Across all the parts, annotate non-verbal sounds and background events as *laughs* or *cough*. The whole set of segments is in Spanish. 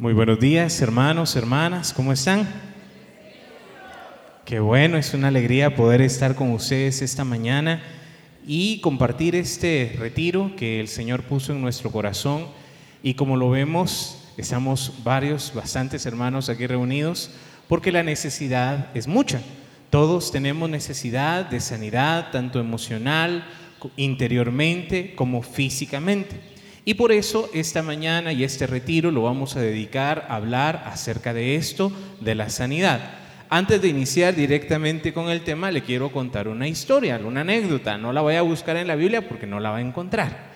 Muy buenos días, hermanos, hermanas, ¿cómo están? Qué bueno, es una alegría poder estar con ustedes esta mañana y compartir este retiro que el Señor puso en nuestro corazón. Y como lo vemos, estamos varios, bastantes hermanos aquí reunidos, porque la necesidad es mucha. Todos tenemos necesidad de sanidad, tanto emocional, interiormente, como físicamente. Y por eso esta mañana y este retiro lo vamos a dedicar a hablar acerca de esto, de la sanidad. Antes de iniciar directamente con el tema, le quiero contar una historia, una anécdota. No la voy a buscar en la Biblia porque no la va a encontrar.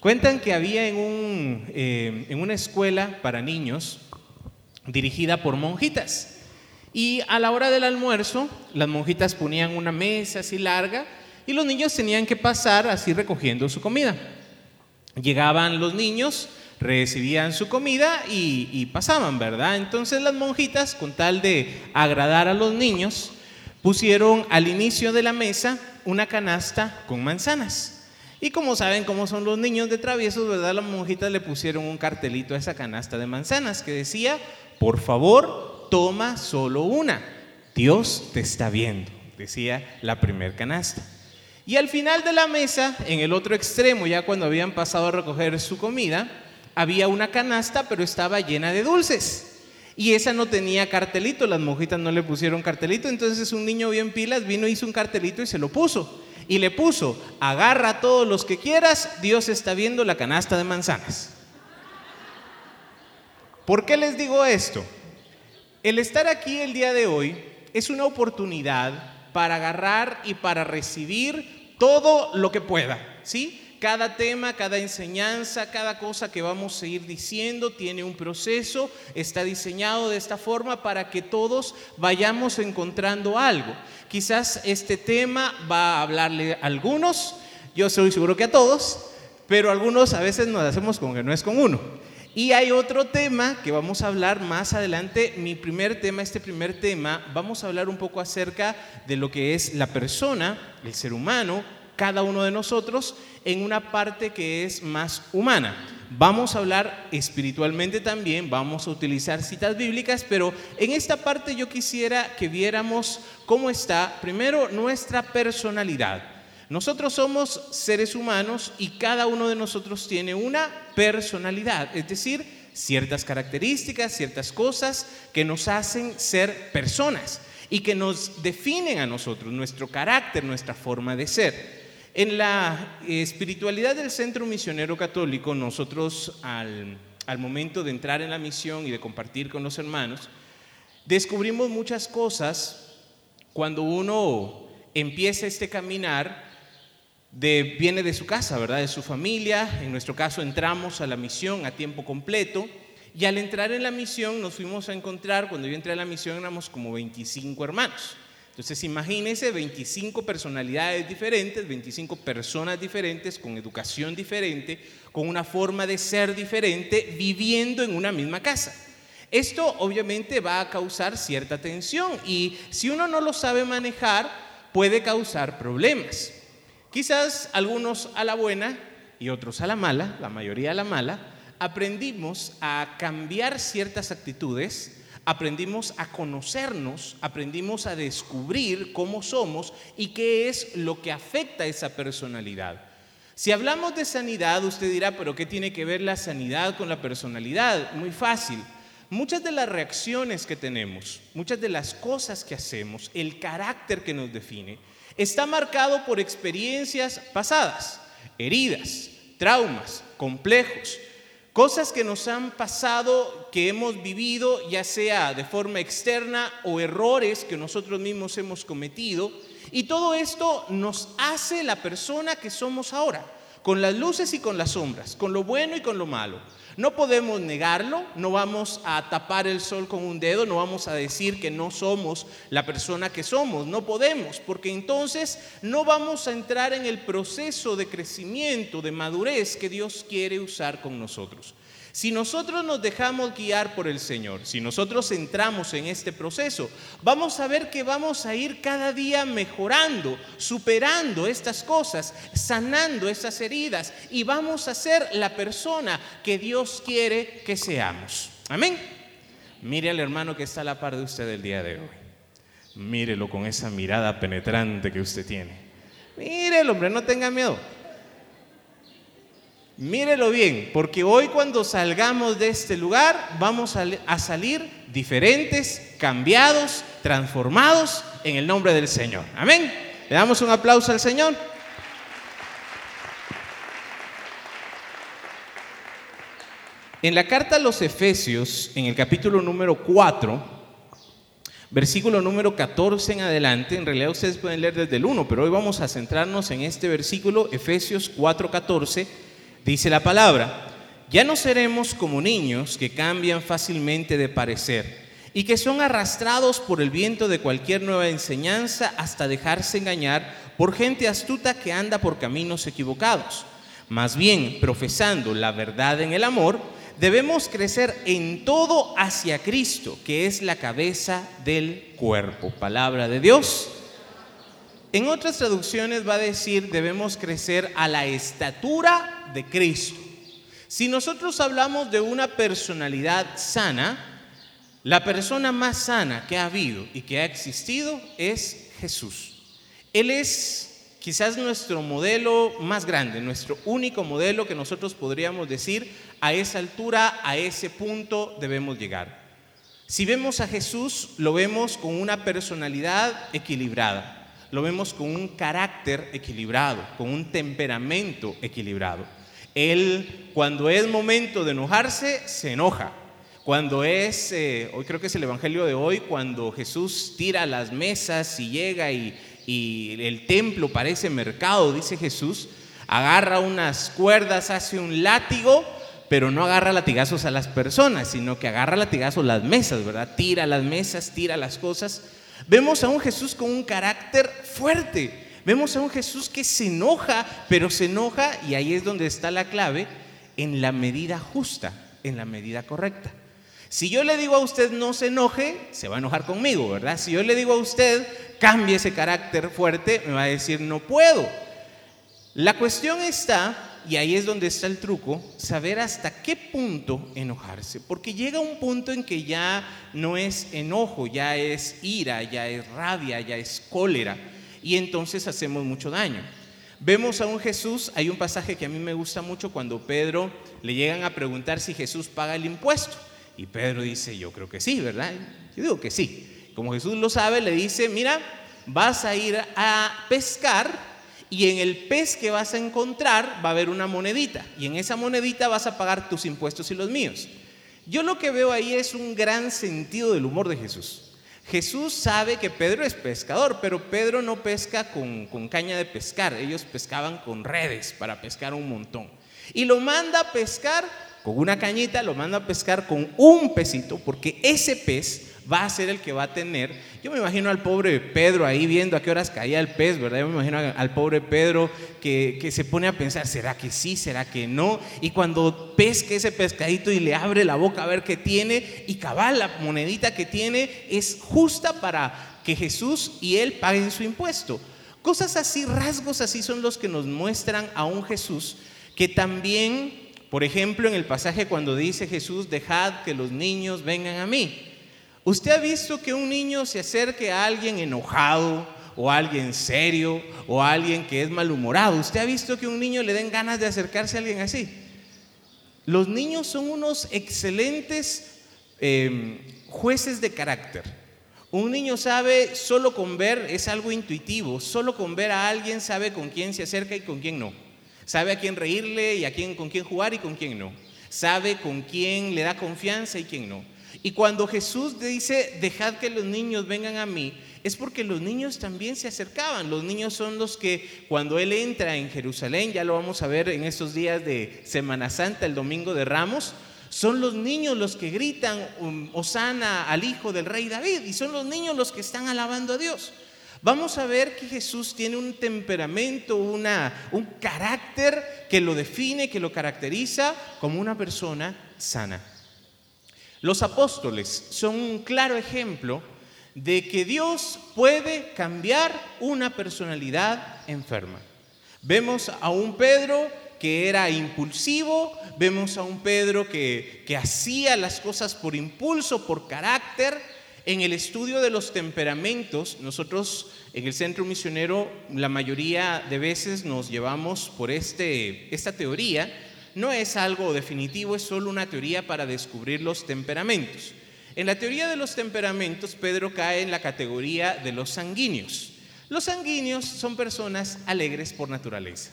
Cuentan que había en, un, eh, en una escuela para niños dirigida por monjitas. Y a la hora del almuerzo, las monjitas ponían una mesa así larga y los niños tenían que pasar así recogiendo su comida. Llegaban los niños, recibían su comida y, pasaban, ¿verdad? Entonces las monjitas, con tal de agradar a los niños, pusieron al inicio de la mesa una canasta con manzanas. Y como saben cómo son los niños de traviesos, ¿verdad? Las monjitas le pusieron un cartelito a esa canasta de manzanas que decía, por favor, toma solo una. Dios te está viendo, decía la primer canasta. Y al final de la mesa, en el otro extremo, ya cuando habían pasado a recoger su comida, había una canasta, pero estaba llena de dulces. Y esa no tenía cartelito, las monjitas no le pusieron cartelito, entonces un niño bien pilas vino, hizo un cartelito y se lo puso. Y le puso, agarra a todos los que quieras, Dios está viendo la canasta de manzanas. ¿Por qué les digo esto? El estar aquí el día de hoy es una oportunidad para agarrar y para recibir todo lo que pueda, ¿sí? Cada tema, cada enseñanza, cada cosa que vamos a ir diciendo tiene un proceso, está diseñado de esta forma para que todos vayamos encontrando algo. Quizás este tema va a hablarle a algunos, yo estoy seguro que a todos, pero algunos a veces nos hacemos como que no es con uno. Y hay otro tema que vamos a hablar más adelante. Mi primer tema, este primer tema, vamos a hablar un poco acerca de lo que es la persona, el ser humano, cada uno de nosotros, en una parte que es más humana. Vamos a hablar espiritualmente también, vamos a utilizar citas bíblicas, pero en esta parte yo quisiera que viéramos cómo está primero nuestra personalidad. Nosotros somos seres humanos y cada uno de nosotros tiene una personalidad, es decir, ciertas características, ciertas cosas que nos hacen ser personas y que nos definen a nosotros, nuestro carácter, nuestra forma de ser. En la espiritualidad del Centro Misionero Católico, nosotros al, al momento de entrar en la misión y de compartir con los hermanos, descubrimos muchas cosas cuando uno empieza este caminar viene de su casa, ¿verdad? De su familia. En nuestro caso entramos a la misión a tiempo completo. Y al entrar en la misión nos fuimos a encontrar, cuando yo entré a la misión éramos como 25 hermanos. Entonces imagínense 25 personalidades diferentes, 25 personas diferentes, con educación diferente, con una forma de ser diferente, viviendo en una misma casa. Esto obviamente va a causar cierta tensión y si uno no lo sabe manejar, puede causar problemas. Quizás algunos a la buena y otros a la mala, la mayoría a la mala, aprendimos a cambiar ciertas actitudes, aprendimos a conocernos, aprendimos a descubrir cómo somos y qué es lo que afecta esa personalidad. Si hablamos de sanidad, usted dirá, pero ¿qué tiene que ver la sanidad con la personalidad? Muy fácil. Muchas de las reacciones que tenemos, muchas de las cosas que hacemos, el carácter que nos define, Está marcado por experiencias pasadas, heridas, traumas, complejos, cosas que nos han pasado, que hemos vivido, ya sea de forma externa o errores que nosotros mismos hemos cometido. Y todo esto nos hace la persona que somos ahora, con las luces y con las sombras, con lo bueno y con lo malo. No podemos negarlo, no vamos a tapar el sol con un dedo, no vamos a decir que no somos la persona que somos, no podemos, porque entonces no vamos a entrar en el proceso de crecimiento, de madurez que Dios quiere usar con nosotros. Si nosotros nos dejamos guiar por el Señor, si nosotros entramos en este proceso, vamos a ver que vamos a ir cada día mejorando, superando estas cosas, sanando esas heridas y vamos a ser la persona que Dios quiere que seamos. Amén. Mire al hermano que está a la par de usted el día de hoy. Mírelo con esa mirada penetrante que usted tiene. Mírelo, hombre, no tenga miedo. Mírelo bien, porque hoy cuando salgamos de este lugar vamos a, salir diferentes, cambiados, transformados en el nombre del Señor. Amén. Le damos un aplauso al Señor. En la carta a los Efesios, en el capítulo número 4, versículo número 14 en adelante, en realidad ustedes pueden leer desde el 1, pero hoy vamos a centrarnos en este versículo, Efesios 4, 14, dice la palabra, ya no seremos como niños que cambian fácilmente de parecer y que son arrastrados por el viento de cualquier nueva enseñanza hasta dejarse engañar por gente astuta que anda por caminos equivocados. Más bien, profesando la verdad en el amor, debemos crecer en todo hacia Cristo, que es la cabeza del cuerpo. Palabra de Dios. En otras traducciones va a decir, debemos crecer a la estatura de Cristo. Si nosotros hablamos de una personalidad sana, la persona más sana que ha habido y que ha existido es Jesús. Él es quizás nuestro modelo más grande, nuestro único modelo que nosotros podríamos decir, a esa altura, a ese punto debemos llegar. Si vemos a Jesús, lo vemos con una personalidad equilibrada, lo vemos con un carácter equilibrado, con un temperamento equilibrado. Él, cuando es momento de enojarse, se enoja. Cuando es, eh, hoy creo que es el Evangelio de hoy, cuando Jesús tira las mesas y llega y, el templo parece mercado, dice Jesús, agarra unas cuerdas, hace un látigo, pero no agarra latigazos a las personas, sino que agarra latigazos las mesas, ¿verdad? Tira las mesas, tira las cosas. Vemos a un Jesús con un carácter fuerte. Vemos a un Jesús que se enoja, pero se enoja, y ahí es donde está la clave, en la medida justa, en la medida correcta. Si yo le digo a usted no se enoje, se va a enojar conmigo, ¿verdad? Si yo le digo a usted cambie ese carácter fuerte, me va a decir no puedo. La cuestión está, y ahí es donde está el truco, saber hasta qué punto enojarse. Porque llega un punto en que ya no es enojo, ya es ira, ya es rabia, ya es cólera. Y entonces hacemos mucho daño. Vemos a un Jesús, hay un pasaje que a mí me gusta mucho cuando Pedro le llegan a preguntar si Jesús paga el impuesto. Y Pedro dice, yo creo que sí, ¿verdad? Yo digo que sí. Como Jesús lo sabe, le dice, mira, vas a ir a pescar y en el pez que vas a encontrar va a haber una monedita. Y en esa monedita vas a pagar tus impuestos y los míos. Yo lo que veo ahí es un gran sentido del humor de Jesús. Jesús sabe que Pedro es pescador, pero Pedro no pesca con, caña de pescar, ellos pescaban con redes para pescar un montón. Y lo manda a pescar con una cañita, lo manda a pescar con un pesito, porque ese pez va a ser el que va a tener. Yo me imagino al pobre Pedro ahí viendo a qué horas caía el pez, ¿verdad? Yo me imagino al pobre Pedro que, que se pone a pensar, ¿será que sí? ¿Será que no? Y cuando pesque ese pescadito y le abre la boca a ver qué tiene, y cabal, la monedita que tiene es justa para que Jesús y él paguen su impuesto. Cosas así, rasgos así son los que nos muestran a un Jesús que también por ejemplo, en el pasaje cuando dice Jesús, dejad que los niños vengan a mí. ¿Usted ha visto que un niño se acerque a alguien enojado o a alguien serio o a alguien que es malhumorado? ¿Usted ha visto que un niño le den ganas de acercarse a alguien así? Los niños son unos excelentes em, jueces de carácter. Un niño sabe solo con ver, es algo intuitivo, solo con ver a alguien sabe con quién se acerca y con quién no. Sabe a quién reírle y a quién, con quién jugar y con quién no. Sabe con quién le da confianza y quién no. Y cuando Jesús dice, dejad que los niños vengan a mí, es porque los niños también se acercaban. Los niños son los que cuando Él entra en Jerusalén, ya lo vamos a ver en estos días de Semana Santa, el domingo de Ramos, son los niños los que gritan, um, Osana al Hijo del Rey David, y son los niños los que están alabando a Dios vamos a ver que Jesús tiene un temperamento, una, un carácter que lo define, que lo caracteriza como una persona sana. Los apóstoles son un claro ejemplo de que Dios puede cambiar una personalidad enferma. Vemos a un Pedro que era impulsivo, vemos a un Pedro que, que hacía las cosas por impulso, por carácter. En el estudio de los temperamentos, nosotros en el centro misionero la mayoría de veces nos llevamos por este, esta teoría. No es algo definitivo, es solo una teoría para descubrir los temperamentos. En la teoría de los temperamentos, Pedro cae en la categoría de los sanguíneos. Los sanguíneos son personas alegres por naturaleza.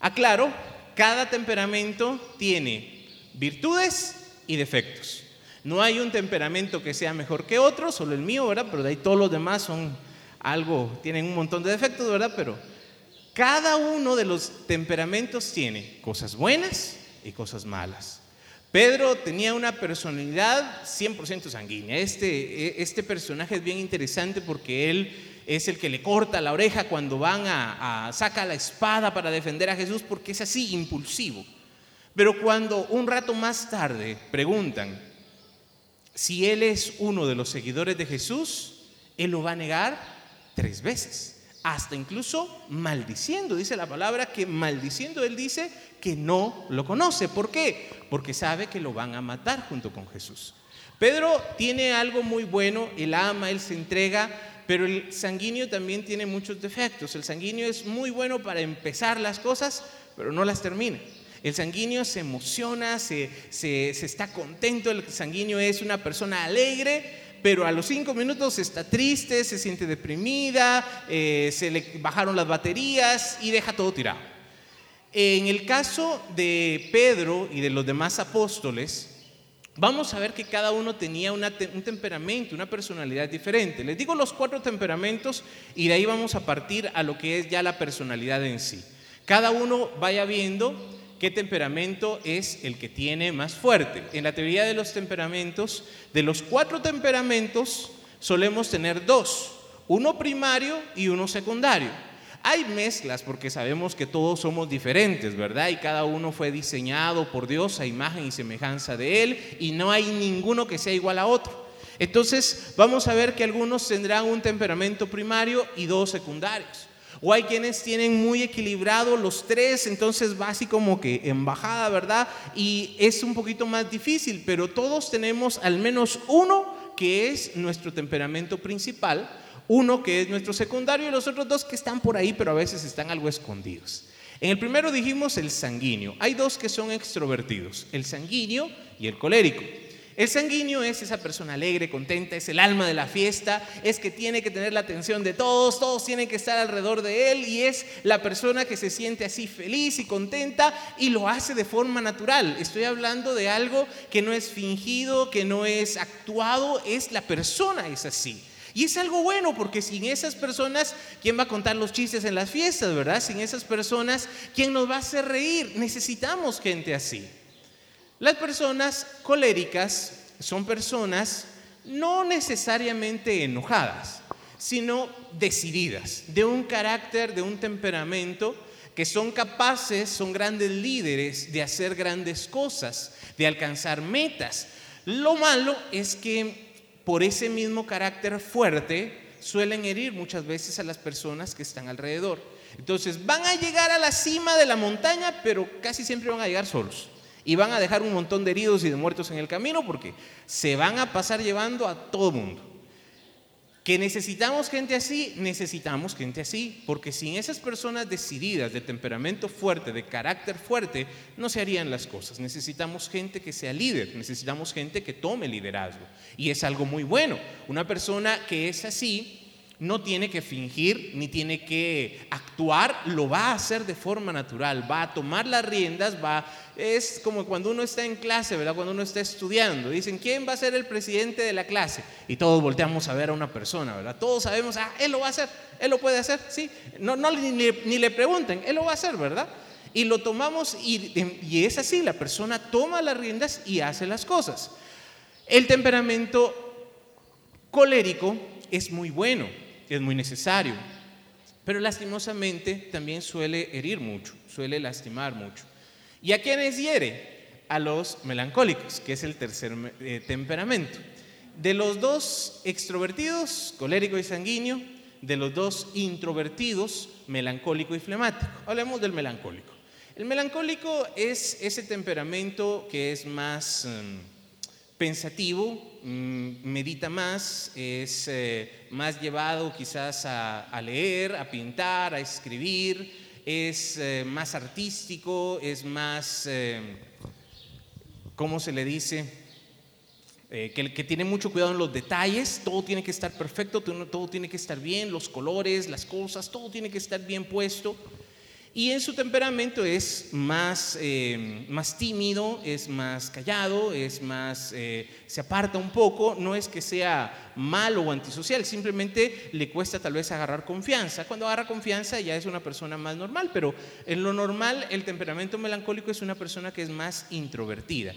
Aclaro, cada temperamento tiene virtudes y defectos. No hay un temperamento que sea mejor que otro, solo el mío, ¿verdad? Pero de ahí todos los demás son algo, tienen un montón de defectos, ¿verdad? Pero cada uno de los temperamentos tiene cosas buenas y cosas malas. Pedro tenía una personalidad 100% sanguínea. Este, este personaje es bien interesante porque él es el que le corta la oreja cuando van a, a saca la espada para defender a Jesús porque es así impulsivo. Pero cuando un rato más tarde preguntan si él es uno de los seguidores de Jesús, él lo va a negar tres veces, hasta incluso maldiciendo. Dice la palabra que maldiciendo él dice que no lo conoce. ¿Por qué? Porque sabe que lo van a matar junto con Jesús. Pedro tiene algo muy bueno, él ama, él se entrega, pero el sanguíneo también tiene muchos defectos. El sanguíneo es muy bueno para empezar las cosas, pero no las termina. El sanguíneo se emociona, se, está contento, el sanguíneo es una persona alegre, pero a los cinco minutos está triste, se siente deprimida, eh, se le bajaron las baterías y deja todo tirado. En el caso de Pedro y de los demás apóstoles, vamos a ver que cada uno tenía un temperamento, una personalidad diferente. Les digo los cuatro temperamentos y de ahí vamos a partir a lo que es ya la personalidad en sí. Cada uno vaya viendo qué temperamento es el que tiene más fuerte. En la teoría de los temperamentos, de los cuatro temperamentos solemos tener dos, uno primario y uno secundario. Hay mezclas porque sabemos que todos somos diferentes, ¿verdad? Y cada uno fue diseñado por Dios a imagen y semejanza de Él y no hay ninguno que sea igual a otro. Entonces vamos a ver que algunos tendrán un temperamento primario y dos secundarios. O hay quienes tienen muy equilibrado los tres, entonces va así como que en bajada, ¿verdad? Y es un poquito más difícil, pero todos tenemos al menos uno que es nuestro temperamento principal uno que es nuestro secundario y los otros dos que están por ahí, pero a veces están algo escondidos. En el primero dijimos el sanguíneo. Hay dos que son extrovertidos, el sanguíneo y el colérico. El sanguíneo es esa persona alegre, contenta, es el alma de la fiesta, es que tiene que tener la atención de todos, todos tienen que estar alrededor de él y es la persona que se siente así feliz y contenta y lo hace de forma natural. Estoy hablando de algo que no es fingido, que no es actuado, es la persona es así. Y es algo bueno porque sin esas personas, ¿quién va a contar los chistes en las fiestas, verdad? Sin esas personas, ¿quién nos va a hacer reír? Necesitamos gente así. Las personas coléricas son personas no necesariamente enojadas, sino decididas, de un carácter, de un temperamento, que son capaces, son grandes líderes de hacer grandes cosas, de alcanzar metas. Lo malo es que por ese mismo carácter fuerte, suelen herir muchas veces a las personas que están alrededor. Entonces van a llegar a la cima de la montaña, pero casi siempre van a llegar solos. Y van a dejar un montón de heridos y de muertos en el camino porque se van a pasar llevando a todo mundo. Que necesitamos gente así, necesitamos gente así, porque sin esas personas decididas, de temperamento fuerte, de carácter fuerte, no se harían las cosas. Necesitamos gente que sea líder, necesitamos gente que tome liderazgo. Y es algo muy bueno. Una persona que es así, no tiene que fingir ni tiene que actuar, lo va a hacer de forma natural, va a tomar las riendas, va es como cuando uno está en clase, ¿verdad? Cuando uno está estudiando, dicen, ¿quién va a ser el presidente de la clase? Y todos volteamos a ver a una persona, ¿verdad? Todos sabemos, ah, él lo va a hacer, él lo puede hacer, sí. No, no ni, ni le pregunten, él lo va a hacer, ¿verdad? Y lo tomamos y, y es así, la persona toma las riendas y hace las cosas. El temperamento colérico es muy bueno es muy necesario, pero lastimosamente también suele herir mucho, suele lastimar mucho. ¿Y a quiénes hiere? A los melancólicos, que es el tercer eh, temperamento. De los dos extrovertidos, colérico y sanguíneo, de los dos introvertidos, melancólico y flemático. Hablemos del melancólico. El melancólico es ese temperamento que es más em, pensativo, medita más, es eh, más llevado quizás a, leer, a pintar, a escribir, es eh, más artístico, es más, em, ¿cómo se le dice? Eh, que, que, tiene mucho cuidado en los detalles, todo tiene que estar perfecto, todo tiene que estar bien, los colores, las cosas, todo tiene que estar bien puesto. Y en su temperamento es más, eh, más tímido, es más callado, es más, eh, se aparta un poco, no es que sea malo o antisocial, simplemente le cuesta tal vez agarrar confianza. Cuando agarra confianza ya es una persona más normal, pero en lo normal el temperamento melancólico es una persona que es más introvertida.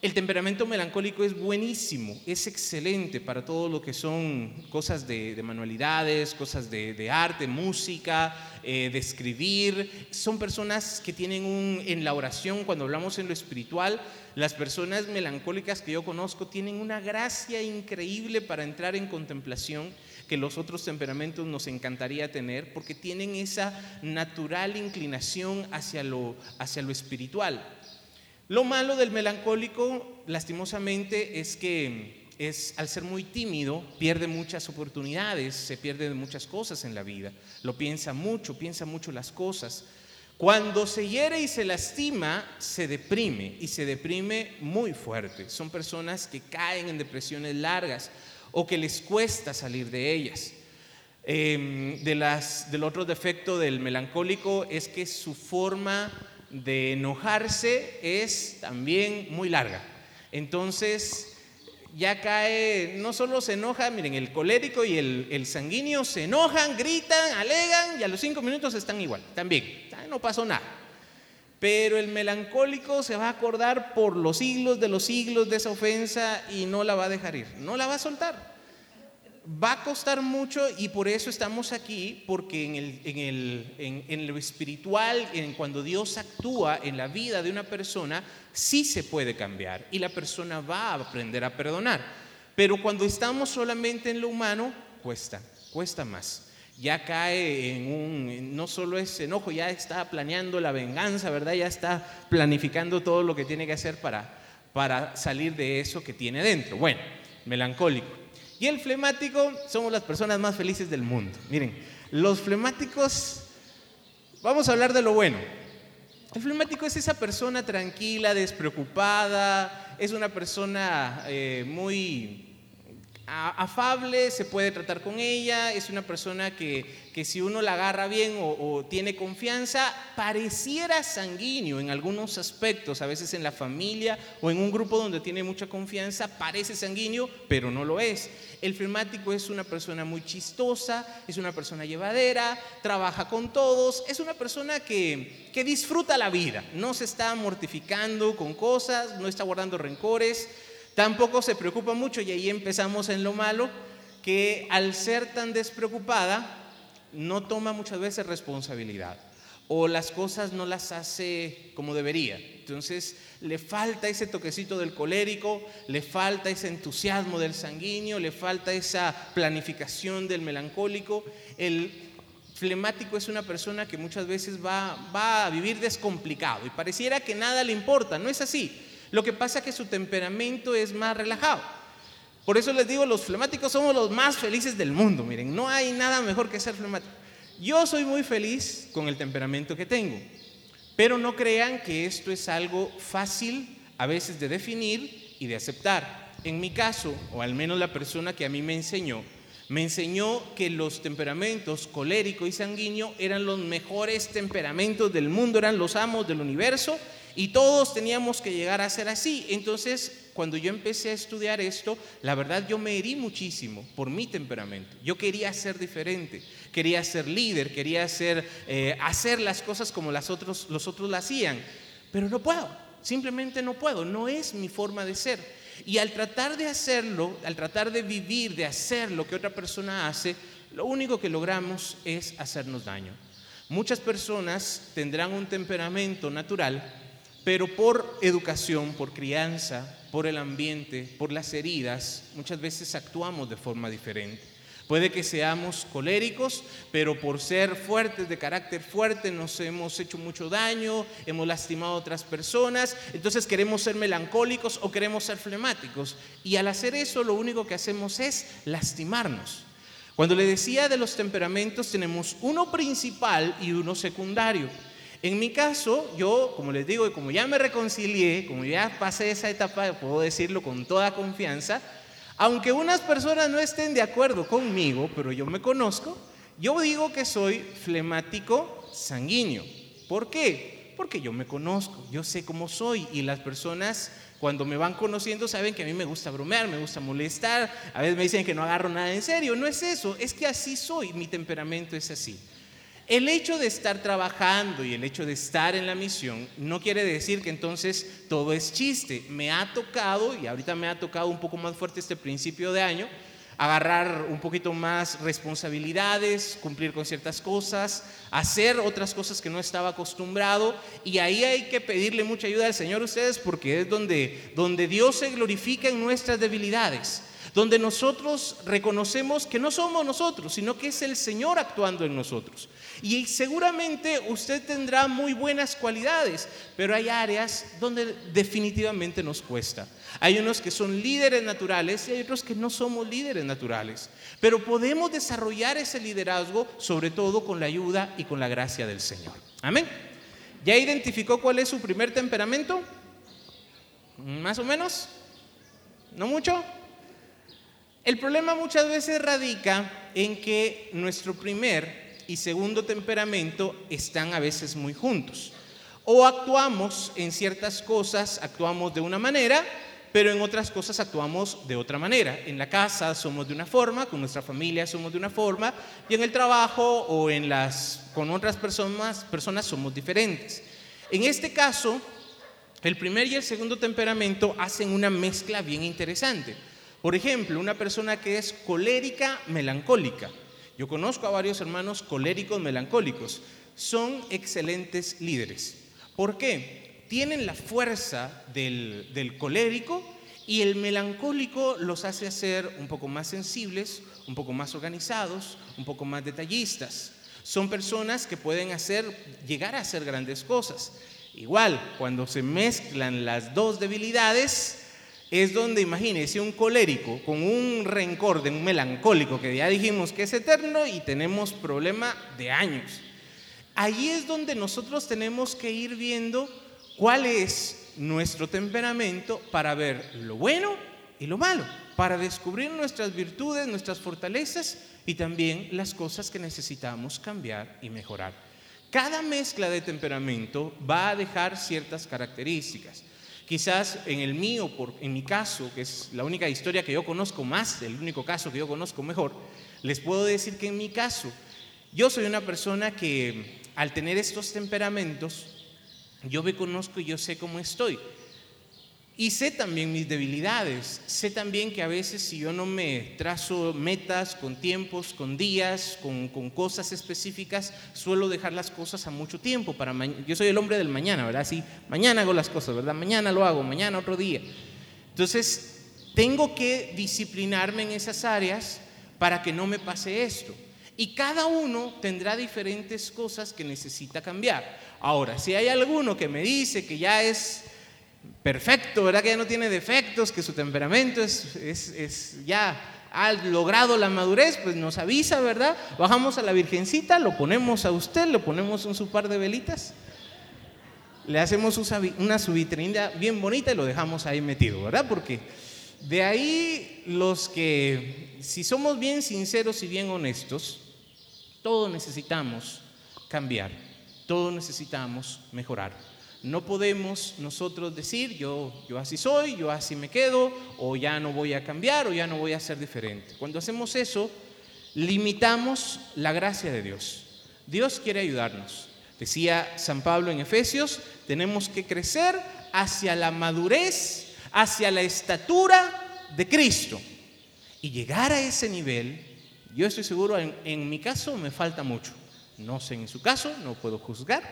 El temperamento melancólico es buenísimo, es excelente para todo lo que son cosas de, manualidades, cosas de, arte, música, eh, de escribir. Son personas que tienen un, en la oración, cuando hablamos en lo espiritual, las personas melancólicas que yo conozco tienen una gracia increíble para entrar en contemplación que los otros temperamentos nos encantaría tener, porque tienen esa natural inclinación hacia lo, hacia lo espiritual. Lo malo del melancólico, lastimosamente, es que es, al ser muy tímido, pierde muchas oportunidades, se pierde muchas cosas en la vida. Lo piensa mucho, piensa mucho las cosas. Cuando se hiere y se lastima, se deprime y se deprime muy fuerte. Son personas que caen en depresiones largas o que les cuesta salir de ellas. Em, del otro defecto del melancólico es que su forma de enojarse es también muy larga. Entonces, ya cae, no solo se enoja, miren, el colérico y el, sanguíneo se enojan, gritan, alegan y a los cinco minutos están igual, también, no pasó nada. Pero el melancólico se va a acordar por los siglos de los siglos de esa ofensa y no la va a dejar ir, no la va a soltar va a costar mucho y por eso estamos aquí, porque en, el, en, el, en, lo espiritual, en cuando Dios actúa en la vida de una persona, sí se puede cambiar y la persona va a aprender a perdonar. Pero cuando estamos solamente en lo humano, cuesta, cuesta más. Ya cae en un, no solo es enojo, ya está planeando la venganza, ¿verdad? Ya está planificando todo lo que tiene que hacer para, para salir de eso que tiene dentro. Bueno, melancólico. Y el flemático somos las personas más felices del mundo. Miren, los flemáticos, vamos a hablar de lo bueno. El flemático es esa persona tranquila, despreocupada, es una persona eh, muy afable, se puede tratar con ella, es una persona que, que si uno la agarra bien o, tiene confianza, pareciera sanguíneo en algunos aspectos, a veces en la familia o en un grupo donde tiene mucha confianza, parece sanguíneo, pero no lo es. El flemático es una persona muy chistosa, es una persona llevadera, trabaja con todos, es una persona que, que disfruta la vida, no se está mortificando con cosas, no está guardando rencores Tampoco se preocupa mucho y ahí empezamos en lo malo, que al ser tan despreocupada, no toma muchas veces responsabilidad o las cosas no las hace como debería. Entonces le falta ese toquecito del colérico, le falta ese entusiasmo del sanguíneo, le falta esa planificación del melancólico. El flemático es una persona que muchas veces va, va a vivir descomplicado y pareciera que nada le importa, no es así. Lo que pasa es que su temperamento es más relajado. Por eso les digo, los flemáticos somos los más felices del mundo. Miren, no hay nada mejor que ser flemático. Yo soy muy feliz con el temperamento que tengo, pero no crean que esto es algo fácil a veces de definir y de aceptar. En mi caso, o al menos la persona que a mí me enseñó, me enseñó que los temperamentos colérico y sanguíneo eran los mejores temperamentos del mundo, eran los amos del universo y todos teníamos que llegar a ser así. Entonces, cuando yo empecé a estudiar esto, la verdad yo me herí muchísimo por mi temperamento. Yo quería ser diferente, quería ser líder, quería eh, hacer las cosas como las otros, los otros las hacían, pero no puedo, simplemente no puedo, no es mi forma de ser. Y al tratar de hacerlo, al tratar de vivir, de hacer lo que otra persona hace, lo único que logramos es hacernos daño. Muchas personas tendrán un temperamento natural pero por educación, por crianza, por el ambiente, por las heridas, muchas veces actuamos de forma diferente. Puede que seamos coléricos, pero por ser fuertes, de carácter fuerte, nos hemos hecho mucho daño, hemos lastimado a otras personas, entonces queremos ser melancólicos o queremos ser flemáticos. Y al hacer eso, lo único que hacemos es lastimarnos. Cuando le decía de los temperamentos, tenemos uno principal y uno secundario. En mi caso, yo, como les digo, y como ya me reconcilié, como ya pasé esa etapa, puedo decirlo con toda confianza, aunque unas personas no estén de acuerdo conmigo, pero yo me conozco, yo digo que soy flemático sanguíneo. ¿Por qué? Porque yo me conozco, yo sé cómo soy y las personas cuando me van conociendo saben que a mí me gusta bromear, me gusta molestar, a veces me dicen que no agarro nada en serio, no es eso, es que así soy, mi temperamento es así. El hecho de estar trabajando y el hecho de estar en la misión no quiere decir que entonces todo es chiste. Me ha tocado, y ahorita me ha tocado un poco más fuerte este principio de año, agarrar un poquito más responsabilidades, cumplir con ciertas cosas, hacer otras cosas que no estaba acostumbrado. Y ahí hay que pedirle mucha ayuda al Señor ustedes porque es donde, donde Dios se glorifica en nuestras debilidades donde nosotros reconocemos que no somos nosotros, sino que es el Señor actuando en nosotros. Y seguramente usted tendrá muy buenas cualidades, pero hay áreas donde definitivamente nos cuesta. Hay unos que son líderes naturales y hay otros que no somos líderes naturales. Pero podemos desarrollar ese liderazgo sobre todo con la ayuda y con la gracia del Señor. Amén. ¿Ya identificó cuál es su primer temperamento? ¿Más o menos? ¿No mucho? El problema muchas veces radica en que nuestro primer y segundo temperamento están a veces muy juntos. O actuamos en ciertas cosas, actuamos de una manera, pero en otras cosas actuamos de otra manera. En la casa somos de una forma, con nuestra familia somos de una forma, y en el trabajo o en las, con otras personas, personas somos diferentes. En este caso, el primer y el segundo temperamento hacen una mezcla bien interesante. Por ejemplo, una persona que es colérica, melancólica. Yo conozco a varios hermanos coléricos, melancólicos. Son excelentes líderes. ¿Por qué? Tienen la fuerza del, colérico y el melancólico los hace ser un poco más sensibles, un poco más organizados, un poco más detallistas. Son personas que pueden hacer, llegar a hacer grandes cosas. Igual, cuando se mezclan las dos debilidades, es donde imagínese un colérico con un rencor de un melancólico que ya dijimos que es eterno y tenemos problema de años. Allí es donde nosotros tenemos que ir viendo cuál es nuestro temperamento para ver lo bueno y lo malo, para descubrir nuestras virtudes, nuestras fortalezas y también las cosas que necesitamos cambiar y mejorar. Cada mezcla de temperamento va a dejar ciertas características. Quizás en el mío, por, en mi caso, que es la única historia que yo conozco más, el único caso que yo conozco mejor, les puedo decir que en mi caso, yo soy una persona que al tener estos temperamentos, yo me conozco y yo sé cómo estoy. Y sé también mis debilidades, sé también que a veces si yo no me trazo metas con tiempos, con días, con, cosas específicas, suelo dejar las cosas a mucho tiempo. Para yo soy el hombre del mañana, ¿verdad? Sí, mañana hago las cosas, ¿verdad? Mañana lo hago, mañana otro día. Entonces, tengo que disciplinarme en esas áreas para que no me pase esto. Y cada uno tendrá diferentes cosas que necesita cambiar. Ahora, si hay alguno que me dice que ya es perfecto, ¿verdad? Que ya no tiene defectos, que su temperamento es, es, ya ha logrado la madurez, pues nos avisa, ¿verdad? Bajamos a la Virgencita, lo ponemos a usted, lo ponemos en su par de velitas, le hacemos una subitrinidad bien bonita y lo dejamos ahí metido, ¿verdad? Porque de ahí los que, si somos bien sinceros y bien honestos, todos necesitamos cambiar, todos necesitamos mejorar. No podemos nosotros decir, yo, yo así soy, yo así me quedo, o ya no voy a cambiar, o ya no voy a ser diferente. Cuando hacemos eso, limitamos la gracia de Dios. Dios quiere ayudarnos. Decía San Pablo en Efesios, tenemos que crecer hacia la madurez, hacia la estatura de Cristo. Y llegar a ese nivel, yo estoy seguro, en, en mi caso me falta mucho. No sé en su caso, no puedo juzgar,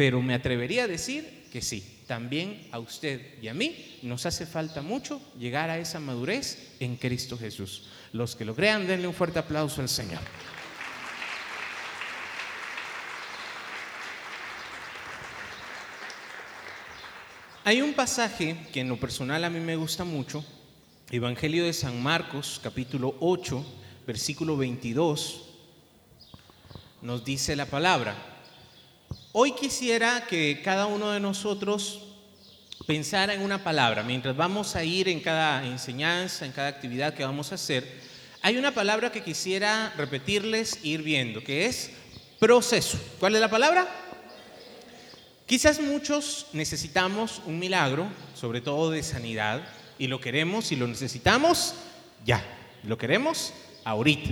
pero me atrevería a decir que sí, también a usted y a mí nos hace falta mucho llegar a esa madurez en Cristo Jesús. Los que lo crean, denle un fuerte aplauso al Señor. Hay un pasaje que en lo personal a mí me gusta mucho, Evangelio de San Marcos, capítulo 8, versículo 22, nos dice la palabra. Hoy quisiera que cada uno de nosotros pensara en una palabra. Mientras vamos a ir en cada enseñanza, en cada actividad que vamos a hacer, hay una palabra que quisiera repetirles e ir viendo, que es proceso. ¿Cuál es la palabra? Quizás muchos necesitamos un milagro, sobre todo de sanidad, y lo queremos y lo necesitamos ya. Lo queremos ahorita,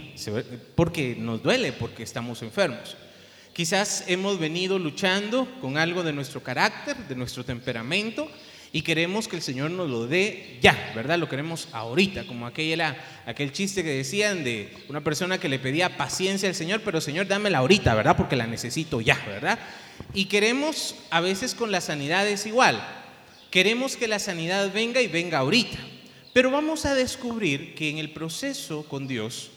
porque nos duele, porque estamos enfermos. Quizás hemos venido luchando con algo de nuestro carácter, de nuestro temperamento, y queremos que el Señor nos lo dé ya, ¿verdad? Lo queremos ahorita, como aquel, aquel chiste que decían de una persona que le pedía paciencia al Señor, pero Señor, dámela ahorita, ¿verdad? Porque la necesito ya, ¿verdad? Y queremos, a veces con la sanidad es igual, queremos que la sanidad venga y venga ahorita. Pero vamos a descubrir que en el proceso con Dios,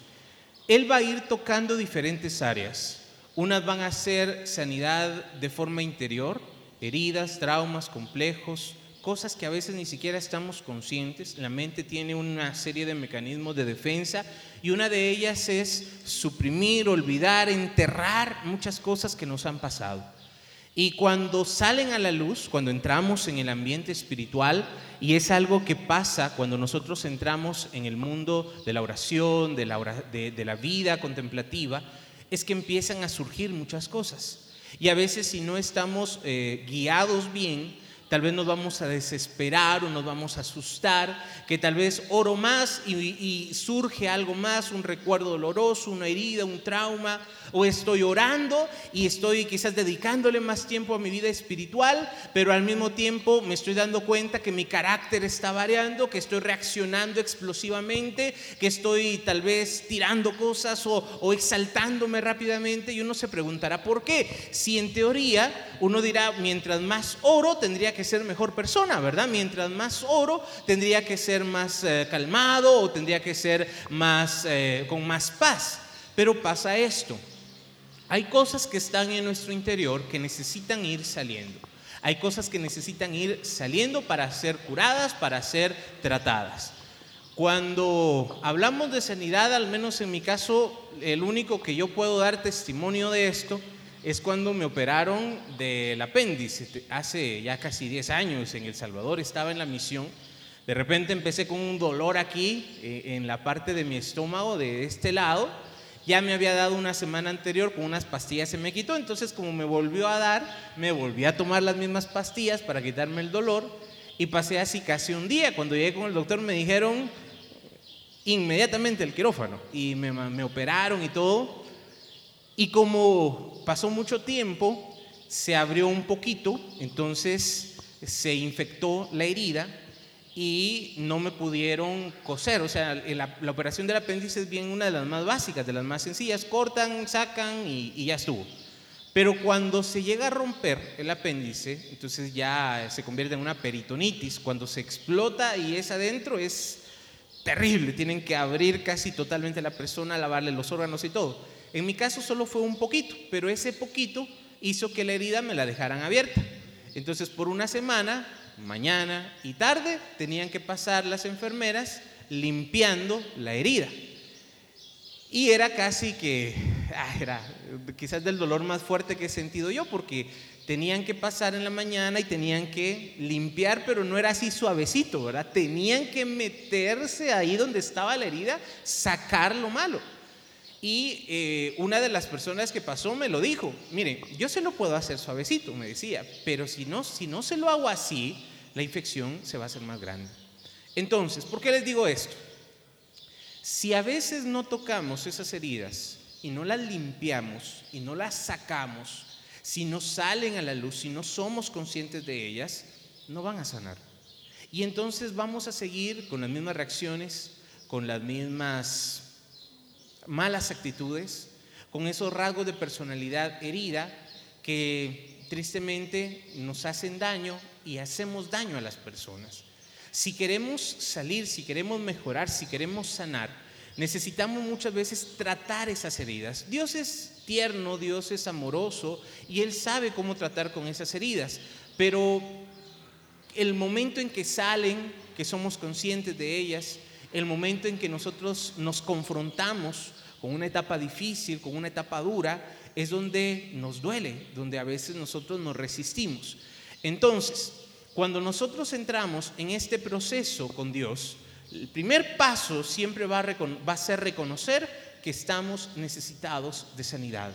Él va a ir tocando diferentes áreas. Unas van a ser sanidad de forma interior, heridas, traumas complejos, cosas que a veces ni siquiera estamos conscientes. La mente tiene una serie de mecanismos de defensa y una de ellas es suprimir, olvidar, enterrar muchas cosas que nos han pasado. Y cuando salen a la luz, cuando entramos en el ambiente espiritual, y es algo que pasa cuando nosotros entramos en el mundo de la oración, de la, vida contemplativa, es que empiezan a surgir muchas cosas. Y a veces si no estamos eh, guiados bien, tal vez nos vamos a desesperar o nos vamos a asustar, que tal vez oro más y, surge algo más, un recuerdo doloroso, una herida, un trauma, o estoy orando y estoy quizás dedicándole más tiempo a mi vida espiritual, pero al mismo tiempo me estoy dando cuenta que mi carácter está variando, que estoy reaccionando explosivamente, que estoy tal vez tirando cosas o, o exaltándome rápidamente y uno se preguntará por qué. Si en teoría uno dirá, mientras más oro tendría que ser mejor persona, ¿verdad? Mientras más oro, tendría que ser más eh, calmado o tendría que ser más, eh, con más paz. Pero pasa esto. Hay cosas que están en nuestro interior que necesitan ir saliendo. Hay cosas que necesitan ir saliendo para ser curadas, para ser tratadas. Cuando hablamos de sanidad, al menos en mi caso, el único que yo puedo dar testimonio de esto es cuando me operaron del apéndice, hace ya casi 10 años en El Salvador, estaba en la misión. De repente empecé con un dolor aquí eh, en la parte de mi estómago, de este lado. Ya me había dado una semana anterior con unas pastillas, se me quitó. Entonces, como me volvió a dar, me volví a tomar las mismas pastillas para quitarme el dolor. Y pasé así casi un día. Cuando llegué con el doctor, me dijeron inmediatamente el quirófano. Y me, me operaron y todo. Y como pasó mucho tiempo, se abrió un poquito, entonces se infectó la herida y no me pudieron coser. O sea, la, operación del apéndice es bien una de las más básicas, de las más sencillas. Cortan, sacan y, y ya estuvo. Pero cuando se llega a romper el apéndice, entonces ya se convierte en una peritonitis. Cuando se explota y es adentro, es terrible. Tienen que abrir casi totalmente la persona, lavarle los órganos y todo. En mi caso solo fue un poquito, pero ese poquito hizo que la herida me la dejaran abierta. Entonces por una semana, mañana y tarde, tenían que pasar las enfermeras limpiando la herida. Y era casi que, ah, era quizás del dolor más fuerte que he sentido yo, porque tenían que pasar en la mañana y tenían que limpiar, pero no era así suavecito, ¿verdad? Tenían que meterse ahí donde estaba la herida, sacar lo malo. Y eh, una de las personas que pasó me lo dijo, mire, yo se lo puedo hacer suavecito, me decía, pero si no, si no se lo hago así, la infección se va a hacer más grande. Entonces, ¿por qué les digo esto? Si a veces no tocamos esas heridas y no las limpiamos y no las sacamos, si no salen a la luz, si no somos conscientes de ellas, no van a sanar. Y entonces vamos a seguir con las mismas reacciones, con las mismas malas actitudes, con esos rasgos de personalidad herida que tristemente nos hacen daño y hacemos daño a las personas. Si queremos salir, si queremos mejorar, si queremos sanar, necesitamos muchas veces tratar esas heridas. Dios es tierno, Dios es amoroso y Él sabe cómo tratar con esas heridas, pero el momento en que salen, que somos conscientes de ellas, el momento en que nosotros nos confrontamos con una etapa difícil, con una etapa dura, es donde nos duele, donde a veces nosotros nos resistimos. Entonces, cuando nosotros entramos en este proceso con Dios, el primer paso siempre va a, ser reconocer que estamos necesitados de sanidad.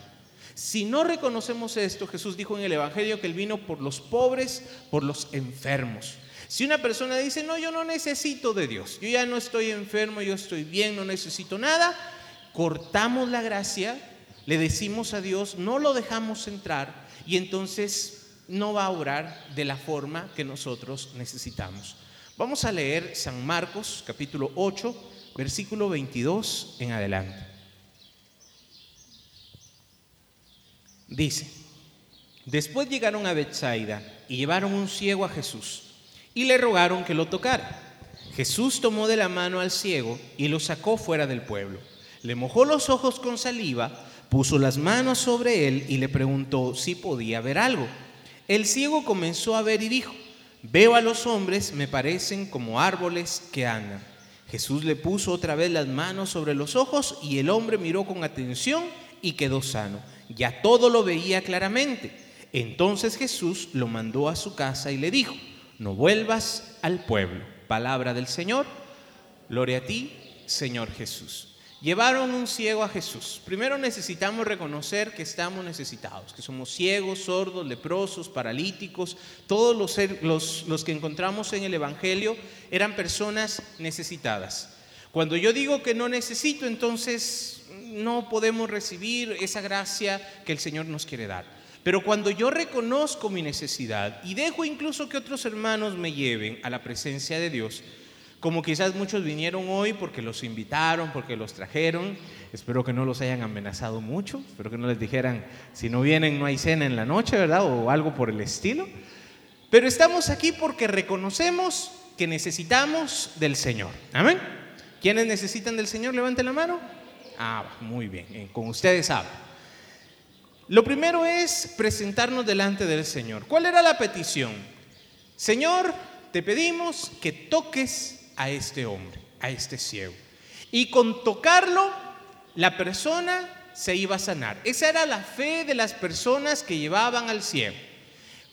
Si no reconocemos esto, Jesús dijo en el Evangelio que Él vino por los pobres, por los enfermos. Si una persona dice, no, yo no necesito de Dios, yo ya no estoy enfermo, yo estoy bien, no necesito nada, cortamos la gracia, le decimos a Dios, no lo dejamos entrar y entonces no va a orar de la forma que nosotros necesitamos. Vamos a leer San Marcos capítulo 8, versículo 22 en adelante. Dice, después llegaron a Bethsaida y llevaron un ciego a Jesús y le rogaron que lo tocara. Jesús tomó de la mano al ciego y lo sacó fuera del pueblo. Le mojó los ojos con saliva, puso las manos sobre él y le preguntó si podía ver algo. El ciego comenzó a ver y dijo, veo a los hombres, me parecen como árboles que andan. Jesús le puso otra vez las manos sobre los ojos y el hombre miró con atención y quedó sano. Ya todo lo veía claramente. Entonces Jesús lo mandó a su casa y le dijo, no vuelvas al pueblo. Palabra del Señor. Gloria a ti, Señor Jesús. Llevaron un ciego a Jesús. Primero necesitamos reconocer que estamos necesitados, que somos ciegos, sordos, leprosos, paralíticos. Todos los, los, los que encontramos en el Evangelio eran personas necesitadas. Cuando yo digo que no necesito, entonces no podemos recibir esa gracia que el Señor nos quiere dar. Pero cuando yo reconozco mi necesidad y dejo incluso que otros hermanos me lleven a la presencia de Dios, como quizás muchos vinieron hoy porque los invitaron, porque los trajeron, espero que no los hayan amenazado mucho, espero que no les dijeran, si no vienen no hay cena en la noche, ¿verdad? O algo por el estilo. Pero estamos aquí porque reconocemos que necesitamos del Señor. Amén. ¿Quiénes necesitan del Señor? Levanten la mano. Ah, muy bien, eh, con ustedes hablo. Lo primero es presentarnos delante del Señor. ¿Cuál era la petición? Señor, te pedimos que toques a este hombre, a este ciego. Y con tocarlo, la persona se iba a sanar. Esa era la fe de las personas que llevaban al ciego.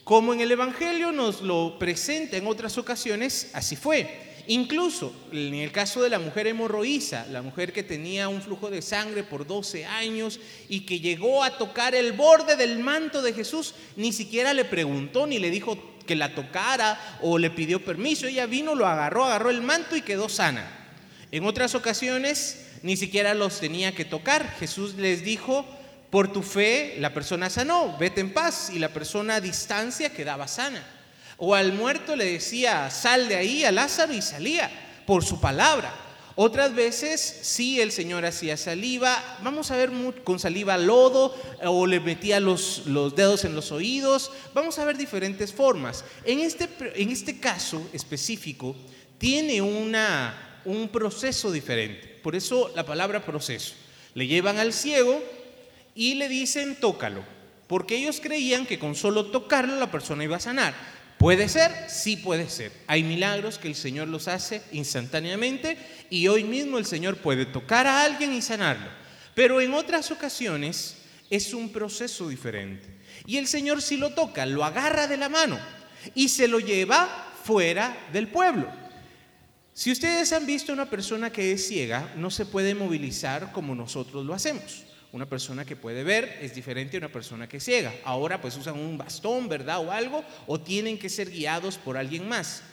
Como en el Evangelio nos lo presenta en otras ocasiones, así fue. Incluso en el caso de la mujer hemorroísa, la mujer que tenía un flujo de sangre por 12 años y que llegó a tocar el borde del manto de Jesús, ni siquiera le preguntó ni le dijo que la tocara o le pidió permiso. Ella vino, lo agarró, agarró el manto y quedó sana. En otras ocasiones ni siquiera los tenía que tocar. Jesús les dijo, por tu fe la persona sanó, vete en paz y la persona a distancia quedaba sana. O al muerto le decía, sal de ahí a Lázaro y salía por su palabra. Otras veces sí el Señor hacía saliva, vamos a ver con saliva lodo o le metía los, los dedos en los oídos, vamos a ver diferentes formas. En este, en este caso específico tiene una, un proceso diferente, por eso la palabra proceso. Le llevan al ciego y le dicen tócalo, porque ellos creían que con solo tocarlo la persona iba a sanar. ¿Puede ser? Sí puede ser. Hay milagros que el Señor los hace instantáneamente y hoy mismo el Señor puede tocar a alguien y sanarlo. Pero en otras ocasiones es un proceso diferente. Y el Señor si lo toca, lo agarra de la mano y se lo lleva fuera del pueblo. Si ustedes han visto a una persona que es ciega, no se puede movilizar como nosotros lo hacemos. Una persona que puede ver es diferente a una persona que ciega. Ahora pues usan un bastón, ¿verdad? O algo, o tienen que ser guiados por alguien más.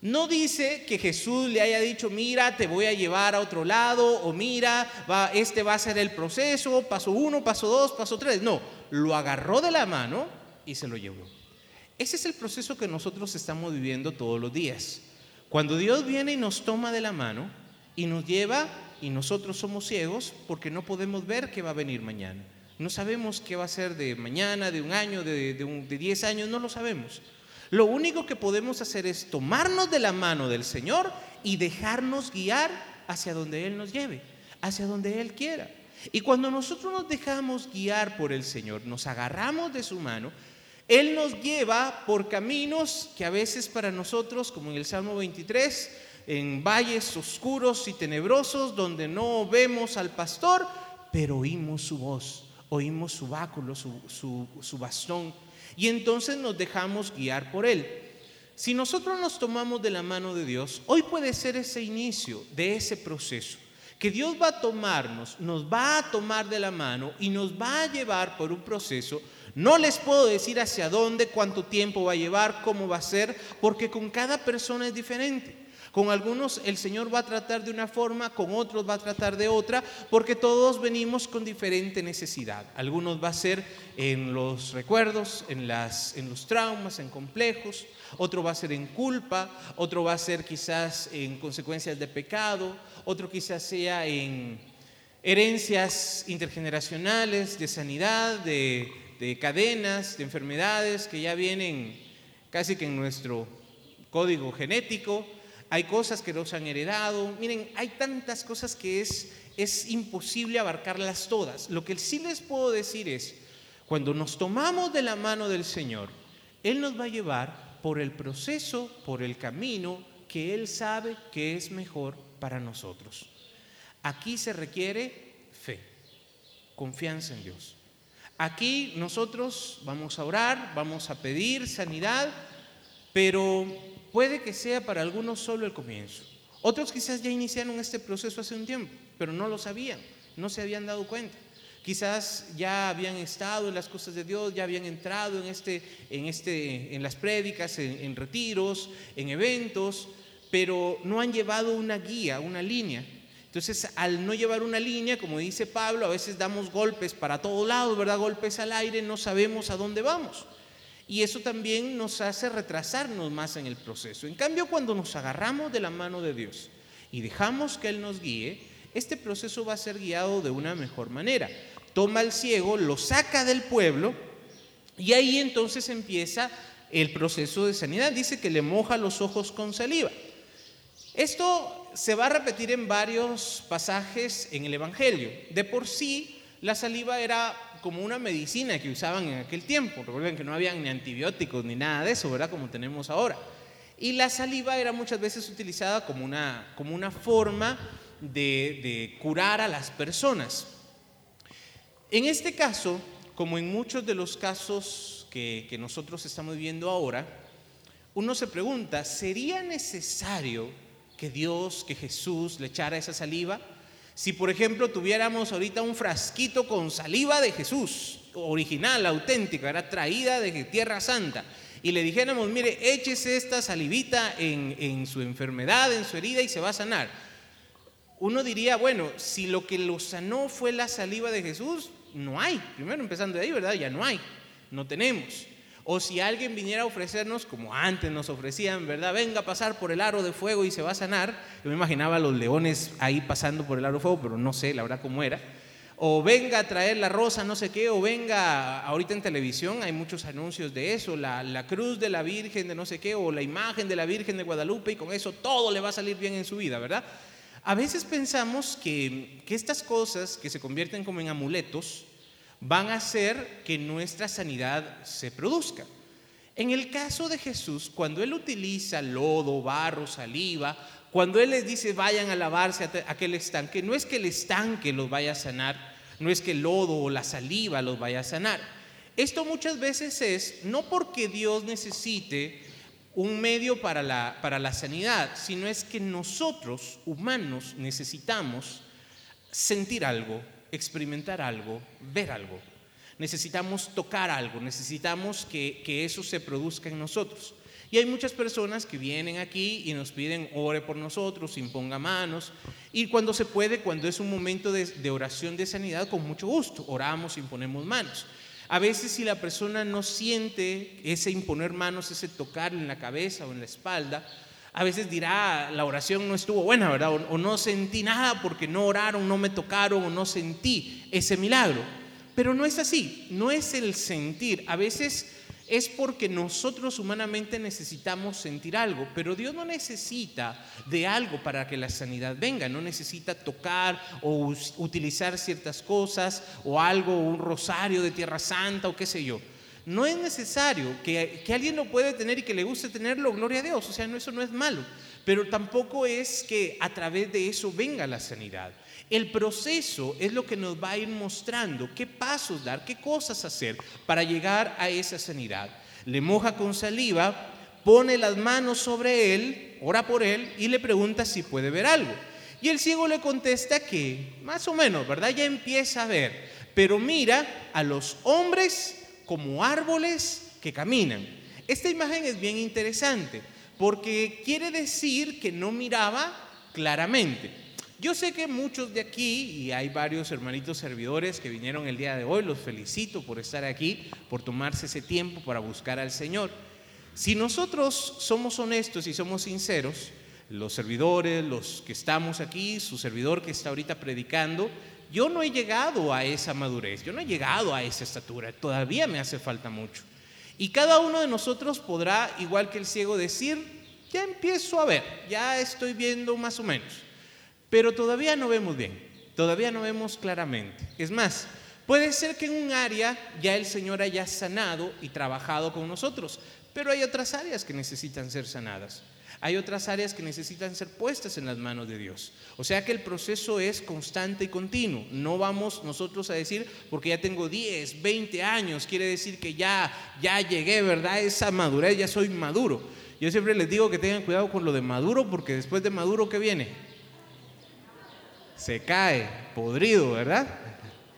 No dice que Jesús le haya dicho, mira, te voy a llevar a otro lado, o mira, va, este va a ser el proceso, paso uno, paso dos, paso tres. No, lo agarró de la mano y se lo llevó. Ese es el proceso que nosotros estamos viviendo todos los días. Cuando Dios viene y nos toma de la mano y nos lleva y nosotros somos ciegos porque no podemos ver qué va a venir mañana. No sabemos qué va a ser de mañana, de un año, de, de, 10 años, no lo sabemos. Lo único que podemos hacer es tomarnos de la mano del Señor y dejarnos guiar hacia donde Él nos lleve, hacia donde Él quiera. Y cuando nosotros nos dejamos guiar por el Señor, nos agarramos de su mano, Él nos lleva por caminos que a veces para nosotros, como en el Salmo 23, en valles oscuros y tenebrosos donde no vemos al pastor, pero oímos su voz, oímos su báculo, su, su bastón, y entonces nos dejamos guiar por Él. Si nosotros nos tomamos de la mano de Dios, hoy puede ser ese inicio de ese proceso que Dios va a tomarnos, nos va a tomar de la mano y nos va a llevar por un proceso. No les puedo decir hacia dónde, cuánto tiempo va a llevar, cómo va a ser, porque con cada persona es diferente. Con algunos el Señor va a tratar de una forma, con otros va a tratar de otra, porque todos venimos con diferente necesidad. Algunos va a ser en los recuerdos, en, los traumas, en complejos, otro va a ser en culpa, otro va a ser quizás en consecuencias de pecado, otro quizás sea en herencias intergeneracionales, de sanidad, de, de cadenas, de enfermedades que ya vienen casi que en nuestro código genético hay cosas que nos han heredado. Miren, hay tantas cosas que es, es imposible abarcarlas todas. Lo que sí les puedo decir es, cuando nos tomamos de la mano del Señor, Él nos va a llevar por el proceso, por el camino que Él sabe que es mejor para nosotros. Aquí se requiere fe, confianza en Dios. Aquí nosotros vamos a orar, vamos a pedir sanidad, pero puede que sea para algunos solo el comienzo. Otros quizás ya iniciaron este proceso hace un tiempo, pero no lo sabían, no se habían dado cuenta. Quizás ya habían estado en las cosas de Dios, ya habían entrado en, este, en, este, en las prédicas, en, retiros, en eventos, pero no han llevado una guía, una línea. Entonces, al no llevar una línea, como dice Pablo, a veces damos golpes para todos lados, ¿verdad? Golpes al aire, no sabemos a dónde vamos y eso también nos hace retrasarnos más en el proceso. En cambio, cuando nos agarramos de la mano de Dios y dejamos que Él nos guíe, este proceso va a ser guiado de una mejor manera. Toma al ciego, lo saca del pueblo y ahí entonces empieza el proceso de sanidad. Dice que le moja los ojos con saliva. Esto se va a repetir en varios pasajes en el Evangelio. De por sí, la saliva era como una medicina que usaban en aquel tiempo. Recuerden que no habían ni antibióticos ni nada de eso, ¿verdad? Como tenemos ahora. Y la saliva era muchas veces utilizada como una, como una forma de, curar a las personas. En este caso, como en muchos de los casos que, que nosotros estamos viendo ahora, uno se pregunta, ¿sería necesario que Dios, que Jesús le echara esa saliva? Si por ejemplo tuviéramos ahorita un frasquito con saliva de Jesús, original, auténtica, era traída de Tierra Santa, y le dijéramos, mire, échese esta salivita en, su enfermedad, en su herida y se va a sanar. Uno diría, bueno, si lo que lo sanó fue la saliva de Jesús, no hay. Primero empezando de ahí, ¿verdad? Ya no hay, no tenemos. O si alguien viniera a ofrecernos, como antes nos ofrecían, ¿verdad? Venga a pasar por el aro de fuego y se va a sanar. Yo me imaginaba los leones ahí pasando por el aro de fuego, pero no sé la verdad cómo era. O venga a traer la rosa, no sé qué, o venga, ahorita en televisión hay muchos anuncios de eso, la, la cruz de la Virgen de no sé qué, o la imagen de la Virgen de Guadalupe, y con eso todo le va a salir bien en su vida, ¿verdad? A veces pensamos que, que estas cosas que se convierten como en amuletos, van a hacer que nuestra sanidad se produzca. En el caso de Jesús, cuando Él utiliza lodo, barro, saliva, cuando Él les dice vayan a lavarse a aquel estanque, no es que el estanque los vaya a sanar, no es que el lodo o la saliva los vaya a sanar. Esto muchas veces es no porque Dios necesite un medio para la, para la sanidad, sino es que nosotros, humanos, necesitamos sentir algo, experimentar algo, ver algo. Necesitamos tocar algo, necesitamos que, eso se produzca en nosotros. Y hay muchas personas que vienen aquí y nos piden ore por nosotros, imponga manos. Y cuando se puede, cuando es un momento de, de, oración de sanidad, con mucho gusto, oramos, imponemos manos. A veces si la persona no siente ese imponer manos, ese tocar en la cabeza o en la espalda, a veces dirá, la oración no estuvo buena, ¿verdad? O, no sentí nada porque no oraron, no me tocaron o no sentí ese milagro. Pero no es así, no es el sentir. A veces es porque nosotros humanamente necesitamos sentir algo, pero Dios no necesita de algo para que la sanidad venga, no necesita tocar o utilizar ciertas cosas o algo, un rosario de Tierra Santa o qué sé yo. No es necesario que, que alguien lo puede tener y que le guste tenerlo, gloria a Dios, o sea, no, eso no es malo, pero tampoco es que a través de eso venga la sanidad. El proceso es lo que nos va a ir mostrando qué pasos dar, qué cosas hacer para llegar a esa sanidad. Le moja con saliva, pone las manos sobre él, ora por él y le pregunta si puede ver algo. Y el ciego le contesta que, más o menos, ¿verdad? Ya empieza a ver, pero mira a los hombres como árboles que caminan. Esta imagen es bien interesante porque quiere decir que no miraba claramente. Yo sé que muchos de aquí, y hay varios hermanitos servidores que vinieron el día de hoy, los felicito por estar aquí, por tomarse ese tiempo para buscar al Señor. Si nosotros somos honestos y somos sinceros, los servidores, los que estamos aquí, su servidor que está ahorita predicando, yo no he llegado a esa madurez, yo no he llegado a esa estatura, todavía me hace falta mucho. Y cada uno de nosotros podrá, igual que el ciego, decir, ya empiezo a ver, ya estoy viendo más o menos. Pero todavía no vemos bien, todavía no vemos claramente. Es más, puede ser que en un área ya el Señor haya sanado y trabajado con nosotros, pero hay otras áreas que necesitan ser sanadas. Hay otras áreas que necesitan ser puestas en las manos de Dios. O sea que el proceso es constante y continuo. No vamos nosotros a decir, porque ya tengo 10, 20 años, quiere decir que ya, ya llegué, ¿verdad? Esa madurez, ya soy maduro. Yo siempre les digo que tengan cuidado con lo de maduro, porque después de maduro, ¿qué viene? se cae, podrido, ¿verdad?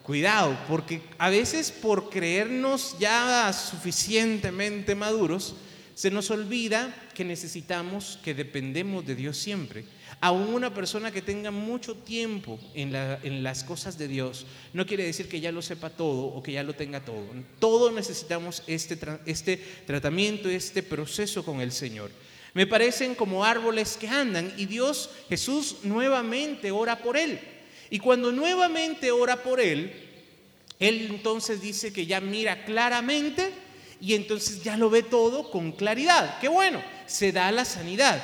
Cuidado, porque a veces por creernos ya suficientemente maduros, se nos olvida que necesitamos, que dependemos de Dios siempre. Aún una persona que tenga mucho tiempo en, las cosas de Dios, no quiere decir que ya lo sepa todo o que ya lo tenga todo. Todos necesitamos este, este tratamiento, este proceso con el Señor. Me parecen como árboles que andan y Dios, Jesús, nuevamente ora por él. Y cuando nuevamente ora por él, él entonces dice que ya mira claramente y entonces ya lo ve todo con claridad. Qué bueno, se da la sanidad.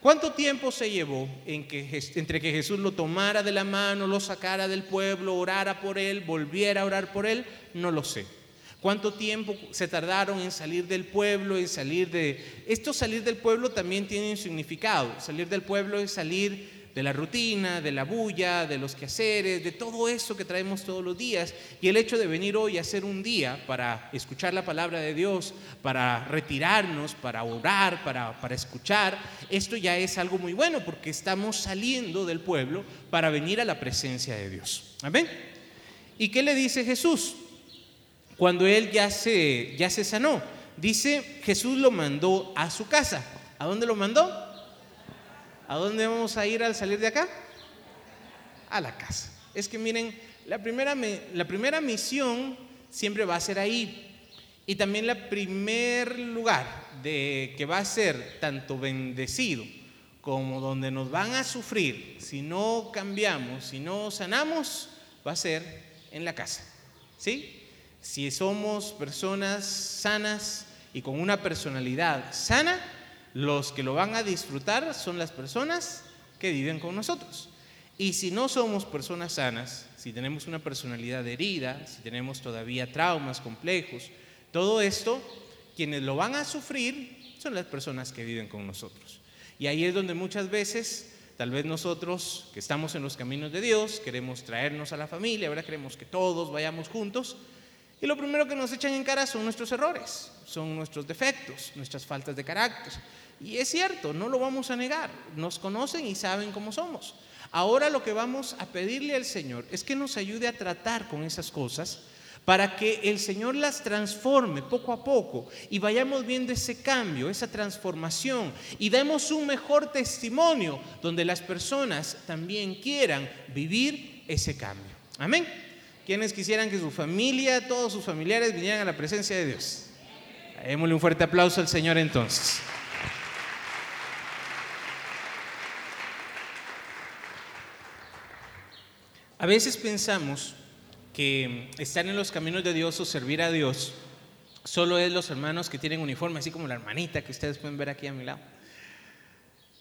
¿Cuánto tiempo se llevó entre que Jesús lo tomara de la mano, lo sacara del pueblo, orara por él, volviera a orar por él? No lo sé. ¿Cuánto tiempo se tardaron en salir del pueblo, en salir de... Esto salir del pueblo también tiene un significado. Salir del pueblo es salir de la rutina, de la bulla, de los quehaceres, de todo eso que traemos todos los días. Y el hecho de venir hoy a hacer un día para escuchar la palabra de Dios, para retirarnos, para orar, para, para escuchar, esto ya es algo muy bueno porque estamos saliendo del pueblo para venir a la presencia de Dios. Amén. ¿Y qué le dice Jesús? cuando él ya se, ya se sanó. Dice, Jesús lo mandó a su casa. ¿A dónde lo mandó? ¿A dónde vamos a ir al salir de acá? A la casa. Es que miren, la primera, la primera misión siempre va a ser ahí. Y también el primer lugar de que va a ser tanto bendecido como donde nos van a sufrir si no cambiamos, si no sanamos, va a ser en la casa. ¿Sí? Si somos personas sanas y con una personalidad sana, los que lo van a disfrutar son las personas que viven con nosotros. Y si no somos personas sanas, si tenemos una personalidad herida, si tenemos todavía traumas complejos, todo esto, quienes lo van a sufrir son las personas que viven con nosotros. Y ahí es donde muchas veces, tal vez nosotros que estamos en los caminos de Dios, queremos traernos a la familia, ahora queremos que todos vayamos juntos, y lo primero que nos echan en cara son nuestros errores, son nuestros defectos, nuestras faltas de carácter. Y es cierto, no lo vamos a negar, nos conocen y saben cómo somos. Ahora lo que vamos a pedirle al Señor es que nos ayude a tratar con esas cosas para que el Señor las transforme poco a poco y vayamos viendo ese cambio, esa transformación y demos un mejor testimonio donde las personas también quieran vivir ese cambio. Amén. ¿Quiénes quisieran que su familia, todos sus familiares vinieran a la presencia de Dios? Démosle un fuerte aplauso al Señor entonces. A veces pensamos que estar en los caminos de Dios o servir a Dios solo es los hermanos que tienen uniforme, así como la hermanita que ustedes pueden ver aquí a mi lado.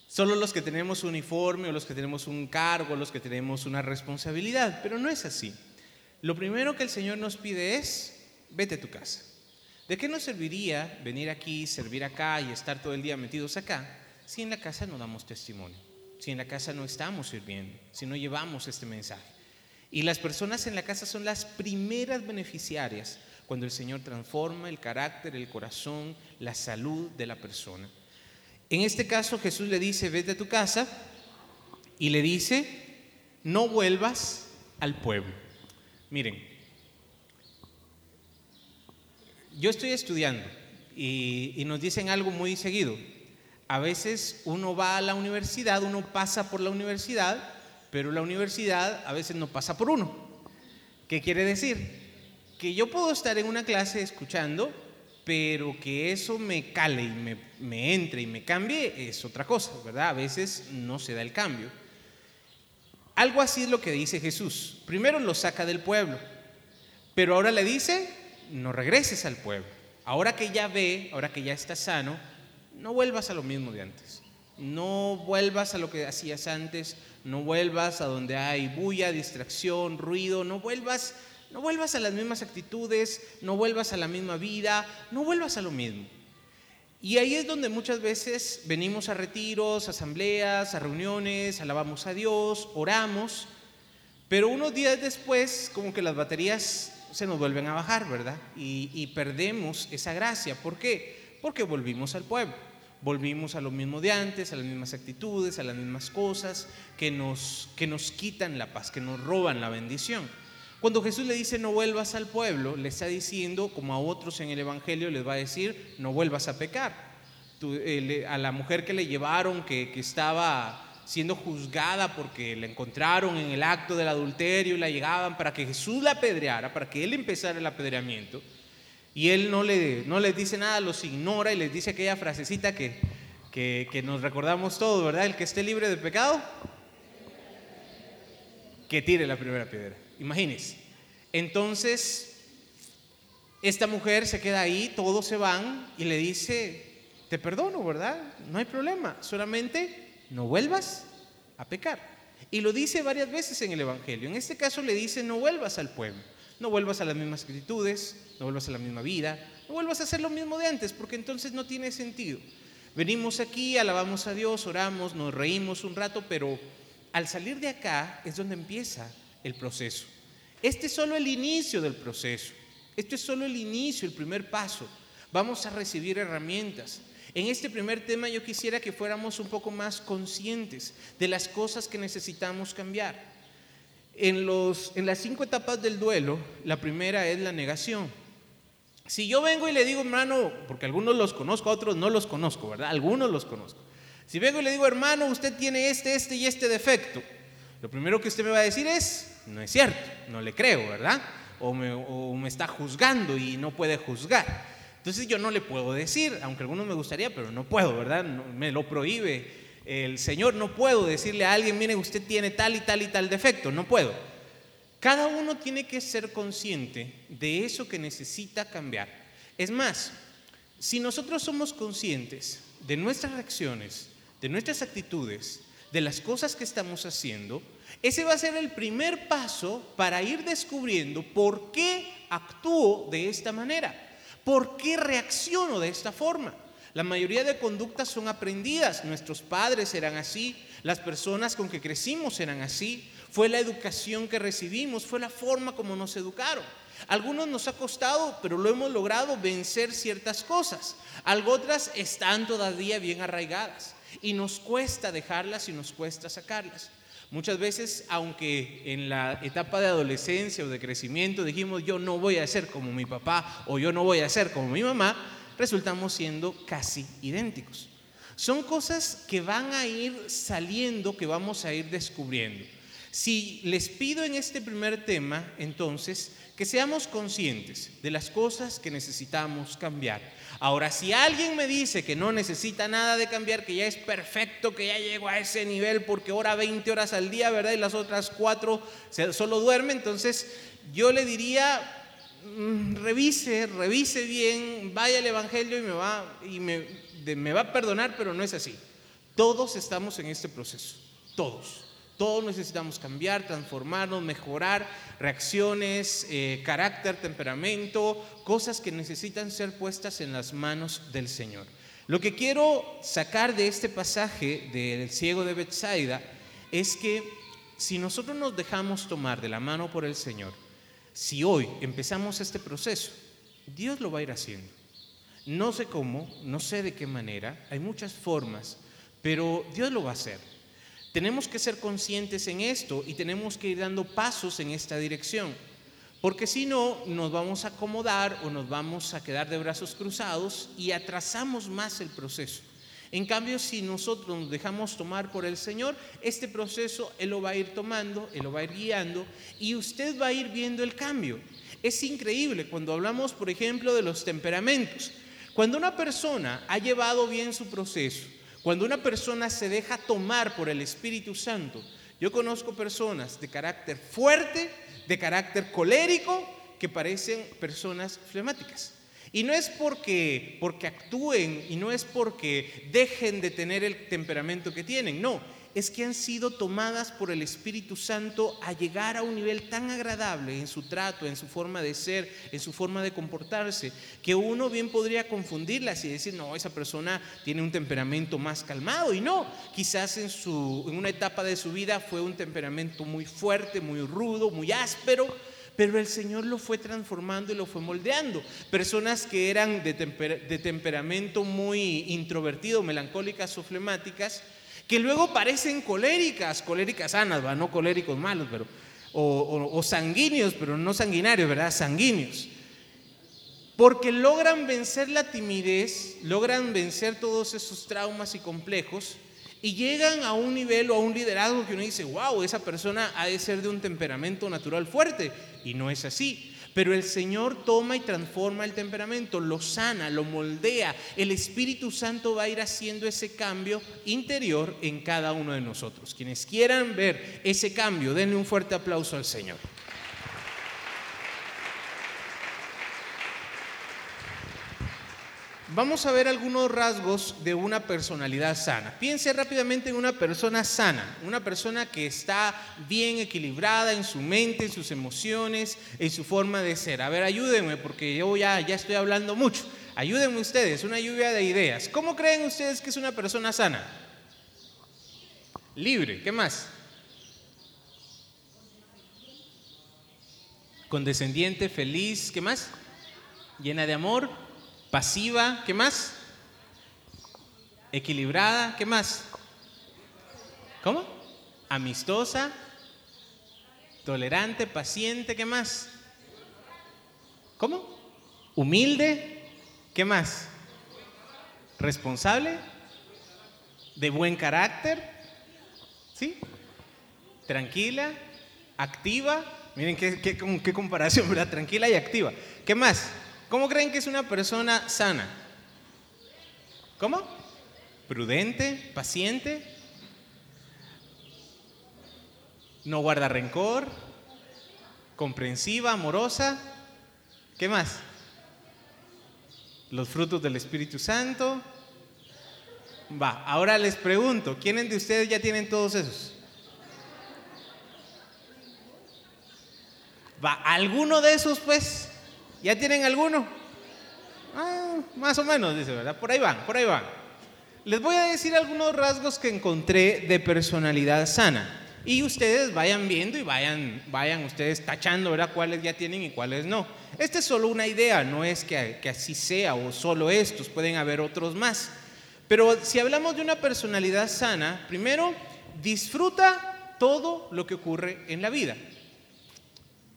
Solo los que tenemos uniforme o los que tenemos un cargo, los que tenemos una responsabilidad, pero no es así. Lo primero que el Señor nos pide es, vete a tu casa. ¿De qué nos serviría venir aquí, servir acá y estar todo el día metidos acá si en la casa no damos testimonio? Si en la casa no estamos sirviendo, si no llevamos este mensaje. Y las personas en la casa son las primeras beneficiarias cuando el Señor transforma el carácter, el corazón, la salud de la persona. En este caso Jesús le dice, vete a tu casa y le dice, no vuelvas al pueblo. Miren, yo estoy estudiando y, nos dicen algo muy seguido. A veces uno va a la universidad, uno pasa por la universidad, pero la universidad a veces no pasa por uno. ¿Qué quiere decir? Que yo puedo estar en una clase escuchando, pero que eso me cale y me, me entre y me cambie es otra cosa, ¿verdad? A veces no se da el cambio. Algo así es lo que dice Jesús. Primero lo saca del pueblo, pero ahora le dice, no regreses al pueblo. Ahora que ya ve, ahora que ya está sano, no vuelvas a lo mismo de antes. No vuelvas a lo que hacías antes, no vuelvas a donde hay bulla, distracción, ruido, no vuelvas, no vuelvas a las mismas actitudes, no vuelvas a la misma vida, no vuelvas a lo mismo. Y ahí es donde muchas veces venimos a retiros, asambleas, a reuniones, alabamos a Dios, oramos, pero unos días después como que las baterías se nos vuelven a bajar, ¿verdad? Y, perdemos esa gracia. ¿Por qué? Porque volvimos al pueblo. Volvimos a lo mismo de antes, a las mismas actitudes, a las mismas cosas que nos, que nos quitan la paz, que nos roban la bendición. Cuando Jesús le dice no vuelvas al pueblo, le está diciendo, como a otros en el Evangelio les va a decir, no vuelvas a pecar. Eh, a la mujer que le llevaron, que, que estaba siendo juzgada porque la encontraron en el acto del adulterio y la llegaban para que Jesús la apedreara, para que él empezara el apedreamiento. Y él no, le, no les dice nada, los ignora y les dice aquella frasecita que, que, nos recordamos todos, ¿verdad? El que esté libre de pecado, que tire la primera piedra. Imagínense. Entonces, esta mujer se queda ahí, todos se van y le dice, te perdono, ¿verdad? No hay problema, solamente no vuelvas a pecar. Y lo dice varias veces en el Evangelio. En este caso le dice, no vuelvas al pueblo, no vuelvas a las mismas actitudes, no vuelvas a la misma vida, no vuelvas a hacer lo mismo de antes, porque entonces no tiene sentido. Venimos aquí, alabamos a Dios, oramos, nos reímos un rato, pero al salir de acá es donde empieza el proceso. Este es solo el inicio del proceso. Esto es solo el inicio, el primer paso. Vamos a recibir herramientas. En este primer tema yo quisiera que fuéramos un poco más conscientes de las cosas que necesitamos cambiar. En, los, en las cinco etapas del duelo, la primera es la negación. Si yo vengo y le digo, hermano, porque algunos los conozco, otros no los conozco, ¿verdad? Algunos los conozco. Si vengo y le digo, hermano, usted tiene este, este y este defecto, lo primero que usted me va a decir es, no es cierto, no le creo, ¿verdad? O me, está juzgando y no puede juzgar. Entonces yo no le puedo decir, aunque algunos me gustaría, pero no puedo, ¿verdad? me lo prohíbe el Señor. No puedo decirle a alguien, mire, usted tiene tal y tal y tal defecto. No puedo. Cada uno tiene que ser consciente de eso que necesita cambiar. Es más, si nosotros somos conscientes de nuestras reacciones, de nuestras actitudes, de las cosas que estamos haciendo, ese va a ser el primer paso para ir descubriendo por qué actúo de esta manera. ¿Por qué reacciono de esta forma? La mayoría de conductas son aprendidas. Nuestros padres eran así, las personas con que crecimos eran así. Fue la educación que recibimos, fue la forma como nos educaron. Algunos nos ha costado, pero lo hemos logrado vencer ciertas cosas. Algo otras están todavía bien arraigadas y nos cuesta dejarlas y nos cuesta sacarlas. Muchas veces, aunque en la etapa de adolescencia o de crecimiento dijimos yo no voy a ser como mi papá o yo no voy a ser como mi mamá, resultamos siendo casi idénticos. Son cosas que van a ir saliendo, que vamos a ir descubriendo. Si les pido en este primer tema, entonces, que seamos conscientes de las cosas que necesitamos cambiar. Ahora, si alguien me dice que no necesita nada de cambiar, que ya es perfecto, que ya llegó a ese nivel porque ora 20 horas al día, ¿verdad? Y las otras cuatro solo duerme, entonces yo le diría, mm, revise, revise bien, vaya al Evangelio y me va, y me, me va a perdonar, pero no es así. Todos estamos en este proceso, todos. Todos necesitamos cambiar, transformarnos, mejorar reacciones, eh, carácter, temperamento, cosas que necesitan ser puestas en las manos del Señor. Lo que quiero sacar de este pasaje del ciego de Bethsaida es que si nosotros nos dejamos tomar de la mano por el Señor, si hoy empezamos este proceso, Dios lo va a ir haciendo. No sé cómo, no sé de qué manera, hay muchas formas, pero Dios lo va a hacer. Tenemos que ser conscientes en esto y tenemos que ir dando pasos en esta dirección, porque si no, nos vamos a acomodar o nos vamos a quedar de brazos cruzados y atrasamos más el proceso. En cambio, si nosotros nos dejamos tomar por el Señor, este proceso Él lo va a ir tomando, Él lo va a ir guiando y usted va a ir viendo el cambio. Es increíble cuando hablamos, por ejemplo, de los temperamentos. Cuando una persona ha llevado bien su proceso, cuando una persona se deja tomar por el Espíritu Santo, yo conozco personas de carácter fuerte, de carácter colérico, que parecen personas flemáticas. Y no es porque, porque actúen y no es porque dejen de tener el temperamento que tienen, no, es que han sido tomadas por el Espíritu Santo a llegar a un nivel tan agradable en su trato, en su forma de ser, en su forma de comportarse, que uno bien podría confundirlas y decir, no, esa persona tiene un temperamento más calmado. Y no, quizás en, su, en una etapa de su vida fue un temperamento muy fuerte, muy rudo, muy áspero pero el Señor lo fue transformando y lo fue moldeando. Personas que eran de, temperamento muy introvertido, melancólicas o flemáticas, que luego parecen coléricas, coléricas sanas, no coléricos malos, pero, o, sanguíneos, pero no sanguinarios, ¿verdad? Sanguíneos. Porque logran vencer la timidez, logran vencer todos esos traumas y complejos y llegan a un nivel o a un liderazgo que uno dice, wow, esa persona ha de ser de un temperamento natural fuerte. Y no es así. Pero el Señor toma y transforma el temperamento, lo sana, lo moldea. El Espíritu Santo va a ir haciendo ese cambio interior en cada uno de nosotros. Quienes quieran ver ese cambio, denle un fuerte aplauso al Señor. Vamos a ver algunos rasgos de una personalidad sana. Piense rápidamente en una persona sana, una persona que está bien equilibrada en su mente, en sus emociones, en su forma de ser. A ver, ayúdenme porque yo ya, ya estoy hablando mucho. Ayúdenme ustedes, una lluvia de ideas. ¿Cómo creen ustedes que es una persona sana? Libre, ¿qué más? Condescendiente, feliz, ¿qué más? Llena de amor, pasiva, ¿qué más? Equilibrada, ¿qué más? ¿Cómo? Amistosa, tolerante, paciente, ¿qué más? ¿Cómo? Humilde, ¿qué más? Responsable, de buen carácter, ¿sí? Tranquila, activa. Miren qué, qué, comparación, ¿verdad? Tranquila y activa. ¿Qué más? ¿Cómo creen que es una persona sana? ¿Cómo? Prudente, paciente, no guarda rencor, comprensiva, amorosa. ¿Qué más? Los frutos del Espíritu Santo. Va, ahora les pregunto, ¿quiénes de ustedes ya tienen todos esos? Va, ¿alguno de esos pues? ¿Ya tienen alguno? Ah, más o menos, dice, ¿verdad? Por ahí van, por ahí van. Les voy a decir algunos rasgos que encontré de personalidad sana. Y ustedes vayan viendo y vayan, vayan ustedes tachando, ¿verdad? Cuáles ya tienen y cuáles no. Esta es solo una idea, no es que, que así sea o solo estos, pueden haber otros más. Pero si hablamos de una personalidad sana, primero, disfruta todo lo que ocurre en la vida.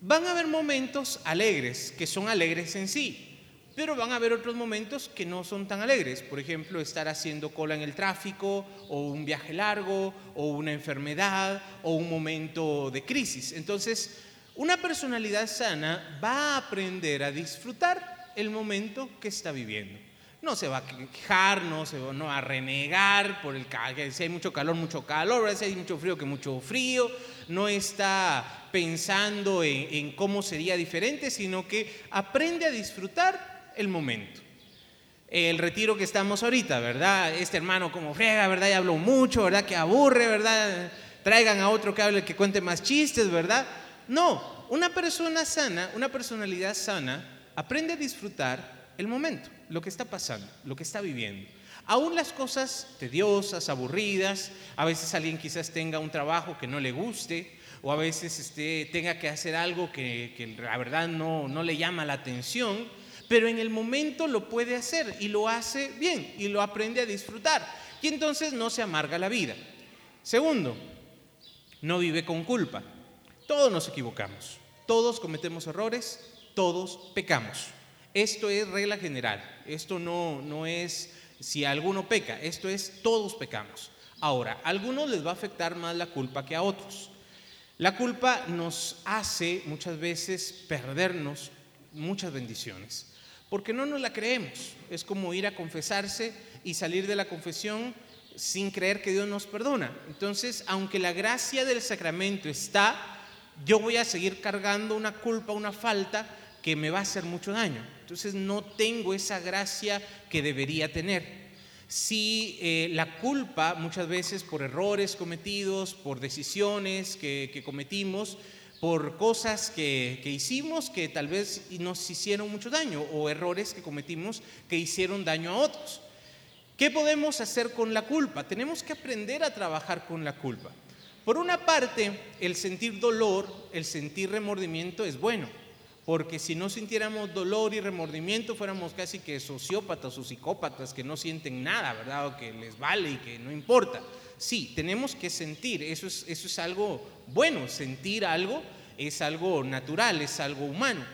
Van a haber momentos alegres, que son alegres en sí, pero van a haber otros momentos que no son tan alegres. Por ejemplo, estar haciendo cola en el tráfico, o un viaje largo, o una enfermedad, o un momento de crisis. Entonces, una personalidad sana va a aprender a disfrutar el momento que está viviendo. No se va a quejar, no se va, no a renegar por el si hay mucho calor, mucho calor, si hay mucho frío, que mucho frío, no está pensando en, cómo sería diferente, sino que aprende a disfrutar el momento. El retiro que estamos ahorita, ¿verdad? Este hermano como friega, ¿verdad? Ya habló mucho, ¿verdad? Que aburre, ¿verdad? Traigan a otro que hable, que cuente más chistes, ¿verdad? No, una persona sana, una personalidad sana, aprende a disfrutar el momento, lo que está pasando, lo que está viviendo. Aún las cosas tediosas, aburridas, a veces alguien quizás tenga un trabajo que no le guste, o a veces este, tenga que hacer algo que, que la verdad no, no le llama la atención, pero en el momento lo puede hacer y lo hace bien y lo aprende a disfrutar. Y entonces no se amarga la vida. Segundo, no vive con culpa. Todos nos equivocamos, todos cometemos errores, todos pecamos. Esto es regla general. Esto no, no es si alguno peca. Esto es todos pecamos. Ahora, a algunos les va a afectar más la culpa que a otros. La culpa nos hace muchas veces perdernos muchas bendiciones, porque no nos la creemos. Es como ir a confesarse y salir de la confesión sin creer que Dios nos perdona. Entonces, aunque la gracia del sacramento está, yo voy a seguir cargando una culpa, una falta que me va a hacer mucho daño. Entonces no tengo esa gracia que debería tener. Si eh, la culpa muchas veces por errores cometidos, por decisiones que, cometimos, por cosas que, que, hicimos que tal vez nos hicieron mucho daño o errores que cometimos que hicieron daño a otros. ¿Qué podemos hacer con la culpa? Tenemos que aprender a trabajar con la culpa. Por una parte, el sentir dolor, el sentir remordimiento es bueno porque si no sintiéramos dolor y remordimiento fuéramos casi que sociópatas o psicópatas que no sienten nada, ¿verdad? O que les vale y que no importa. Sí, tenemos que sentir, eso es, eso es algo bueno, sentir algo es algo natural, es algo humano.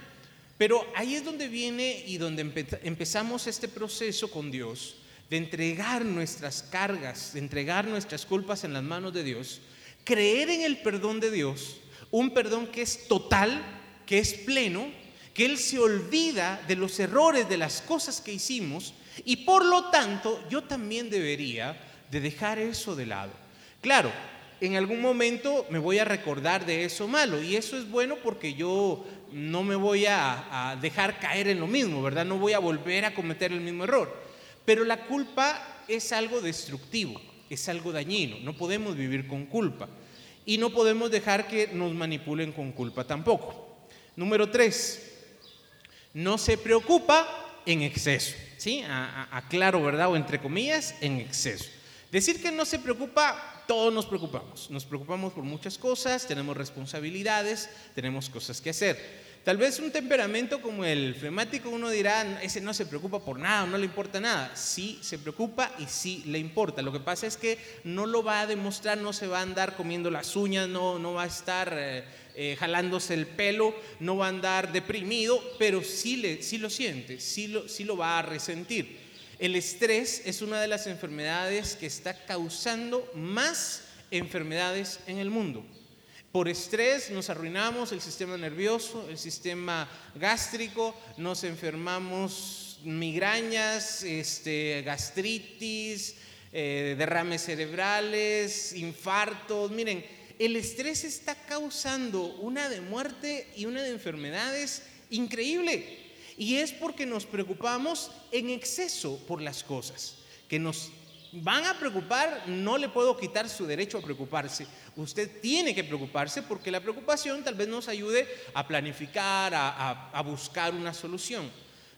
Pero ahí es donde viene y donde empezamos este proceso con Dios, de entregar nuestras cargas, de entregar nuestras culpas en las manos de Dios, creer en el perdón de Dios, un perdón que es total, que es pleno, que Él se olvida de los errores, de las cosas que hicimos, y por lo tanto yo también debería de dejar eso de lado. Claro, en algún momento me voy a recordar de eso malo, y eso es bueno porque yo no me voy a, a dejar caer en lo mismo, ¿verdad? No voy a volver a cometer el mismo error. Pero la culpa es algo destructivo, es algo dañino, no podemos vivir con culpa. Y no podemos dejar que nos manipulen con culpa tampoco. Número tres, no se preocupa en exceso. ¿Sí? Aclaro, ¿verdad? O entre comillas, en exceso. Decir que no se preocupa, todos nos preocupamos. Nos preocupamos por muchas cosas, tenemos responsabilidades, tenemos cosas que hacer. Tal vez un temperamento como el flemático, uno dirá, ese no se preocupa por nada, no le importa nada. Sí se preocupa y sí le importa. Lo que pasa es que no lo va a demostrar, no se va a andar comiendo las uñas, no, no va a estar... Eh, eh, jalándose el pelo, no va a andar deprimido, pero sí, le, sí lo siente, sí lo, sí lo va a resentir. El estrés es una de las enfermedades que está causando más enfermedades en el mundo. Por estrés nos arruinamos el sistema nervioso, el sistema gástrico, nos enfermamos migrañas, este, gastritis, eh, derrames cerebrales, infartos. Miren, el estrés está causando una de muerte y una de enfermedades increíble. Y es porque nos preocupamos en exceso por las cosas. Que nos van a preocupar, no le puedo quitar su derecho a preocuparse. Usted tiene que preocuparse porque la preocupación tal vez nos ayude a planificar, a, a buscar una solución.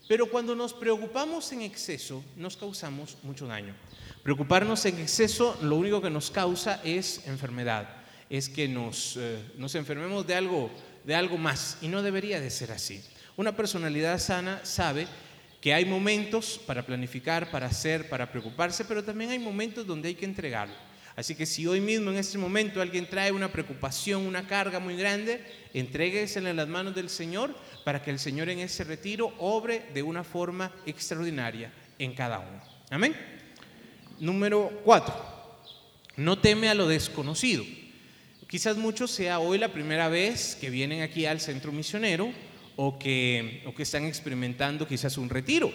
Pero cuando nos preocupamos en exceso, nos causamos mucho daño. Preocuparnos en exceso lo único que nos causa es enfermedad es que nos, eh, enfermemos de algo, de algo más y no debería de ser así. Una personalidad sana sabe que hay momentos para planificar, para hacer, para preocuparse, pero también hay momentos donde hay que entregarlo. Así que si hoy mismo en este momento alguien trae una preocupación, una carga muy grande, entréguesela en las manos del Señor para que el Señor en ese retiro obre de una forma extraordinaria en cada uno. Amén. Número cuatro, no teme a lo desconocido. Quizás muchos sea hoy la primera vez que vienen aquí al centro misionero o que, o que están experimentando quizás un retiro.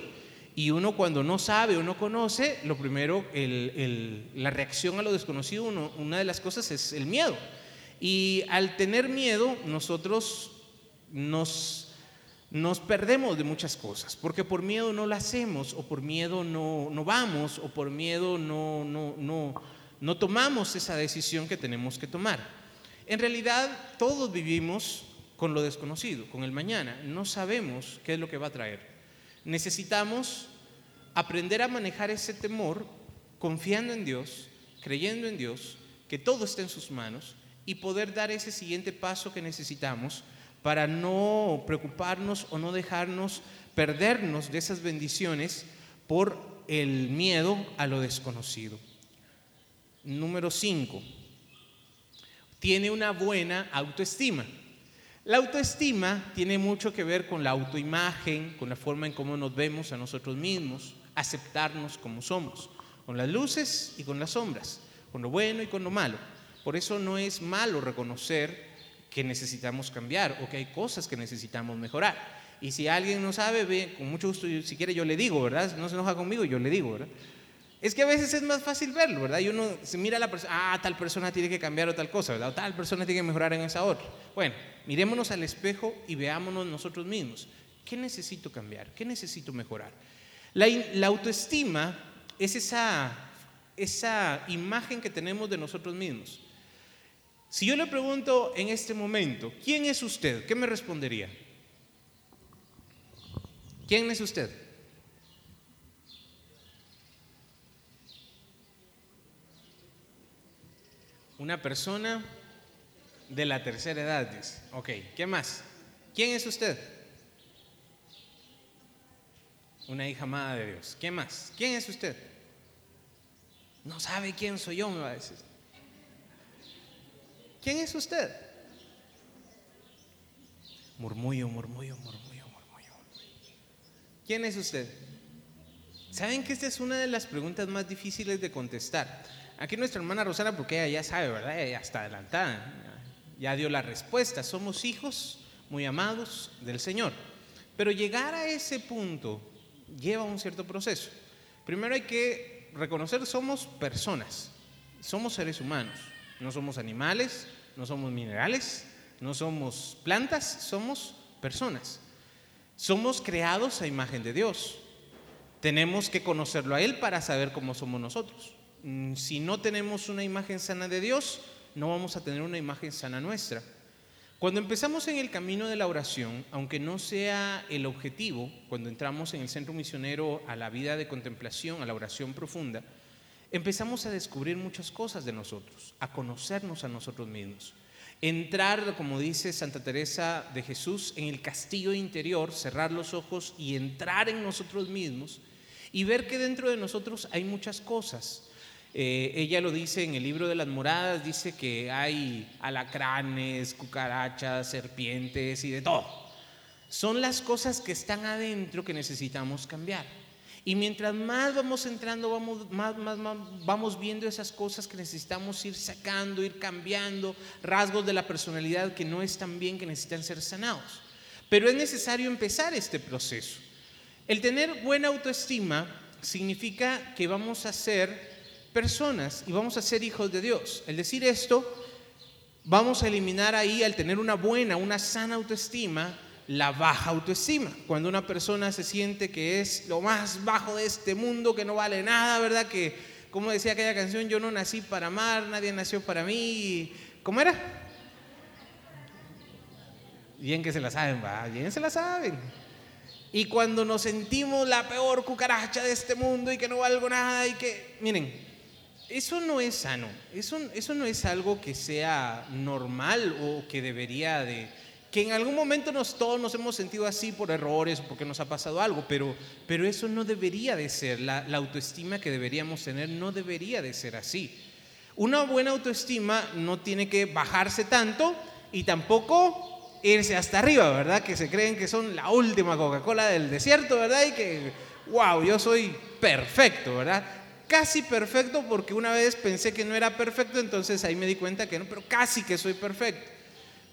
Y uno cuando no sabe o no conoce, lo primero, la reacción a lo desconocido, una de las cosas es el miedo. Y al tener miedo, nosotros nos, nos perdemos de muchas cosas, porque por miedo no lo hacemos, o por miedo no, no vamos, o por miedo no, no, no, no tomamos esa decisión que tenemos que tomar. En realidad, todos vivimos con lo desconocido, con el mañana. No sabemos qué es lo que va a traer. Necesitamos aprender a manejar ese temor confiando en Dios, creyendo en Dios, que todo está en sus manos y poder dar ese siguiente paso que necesitamos para no preocuparnos o no dejarnos perdernos de esas bendiciones por el miedo a lo desconocido. Número 5. Tiene una buena autoestima. La autoestima tiene mucho que ver con la autoimagen, con la forma en cómo nos vemos a nosotros mismos, aceptarnos como somos, con las luces y con las sombras, con lo bueno y con lo malo. Por eso no es malo reconocer que necesitamos cambiar o que hay cosas que necesitamos mejorar. Y si alguien no sabe, ve, con mucho gusto, si quiere yo le digo, ¿verdad? No se enoja conmigo, yo le digo, ¿verdad? Es que a veces es más fácil verlo, ¿verdad? Y uno se mira a la persona, ah, tal persona tiene que cambiar o tal cosa, ¿verdad? O tal persona tiene que mejorar en esa otra. Bueno, mirémonos al espejo y veámonos nosotros mismos. ¿Qué necesito cambiar? ¿Qué necesito mejorar? La, la autoestima es esa, esa imagen que tenemos de nosotros mismos. Si yo le pregunto en este momento, ¿quién es usted? ¿Qué me respondería? ¿Quién es usted? Una persona de la tercera edad, dice. Ok, ¿qué más? ¿Quién es usted? Una hija amada de Dios. ¿Qué más? ¿Quién es usted? No sabe quién soy yo, me va a decir. ¿Quién es usted? Murmullo, murmullo, murmullo, murmullo. ¿Quién es usted? ¿Saben que esta es una de las preguntas más difíciles de contestar? Aquí nuestra hermana Rosana, porque ella ya sabe, ¿verdad? Ella está adelantada, ya dio la respuesta. Somos hijos muy amados del Señor. Pero llegar a ese punto lleva un cierto proceso. Primero hay que reconocer somos personas, somos seres humanos, no somos animales, no somos minerales, no somos plantas, somos personas. Somos creados a imagen de Dios. Tenemos que conocerlo a Él para saber cómo somos nosotros. Mm, si no tenemos una imagen sana de Dios, no vamos a tener una imagen sana nuestra. Cuando empezamos en el camino de la oración, aunque no sea el objetivo, cuando entramos en el centro misionero a la vida de contemplación, a la oración profunda, empezamos a descubrir muchas cosas de nosotros, a conocernos a nosotros mismos. Entrar, como dice Santa Teresa de Jesús, en el castillo interior, cerrar los ojos y entrar en nosotros mismos y ver que dentro de nosotros hay muchas cosas eh, ella lo dice en el libro de las moradas, dice que hay alacranes, cucarachas, serpientes y de todo. Son las cosas que están adentro que necesitamos cambiar. Y mientras más vamos entrando, vamos, más, más, vamos viendo esas cosas que necesitamos ir sacando, ir cambiando, rasgos de la personalidad que no están bien, que necesitan ser sanados. Pero es necesario empezar este proceso. El tener buena autoestima significa que vamos a ser personas y vamos a ser hijos de Dios. El decir esto, vamos a eliminar ahí, al tener una buena, una sana autoestima, la baja autoestima. Cuando una persona se siente que es lo más bajo de este mundo, que no vale nada, ¿verdad? Que, como decía aquella canción, yo no nací para amar, nadie nació para mí. ¿Cómo era? Bien que se la saben, va, bien se la saben. Y cuando nos sentimos la peor cucaracha de este mundo y que no valgo nada y que, miren, eso no es sano, eso, eso no es algo que sea normal o que debería de... Que en algún momento nos, todos nos hemos sentido así por errores porque nos ha pasado algo, pero, pero eso no debería de ser, la, la autoestima que deberíamos tener no debería de ser así. Una buena autoestima no tiene que bajarse tanto y tampoco irse hasta arriba, ¿verdad? Que se creen que son la última Coca-Cola del desierto, ¿verdad? Y que, wow, yo soy perfecto, ¿verdad? Casi perfecto porque una vez pensé que no era perfecto, entonces ahí me di cuenta que no, pero casi que soy perfecto.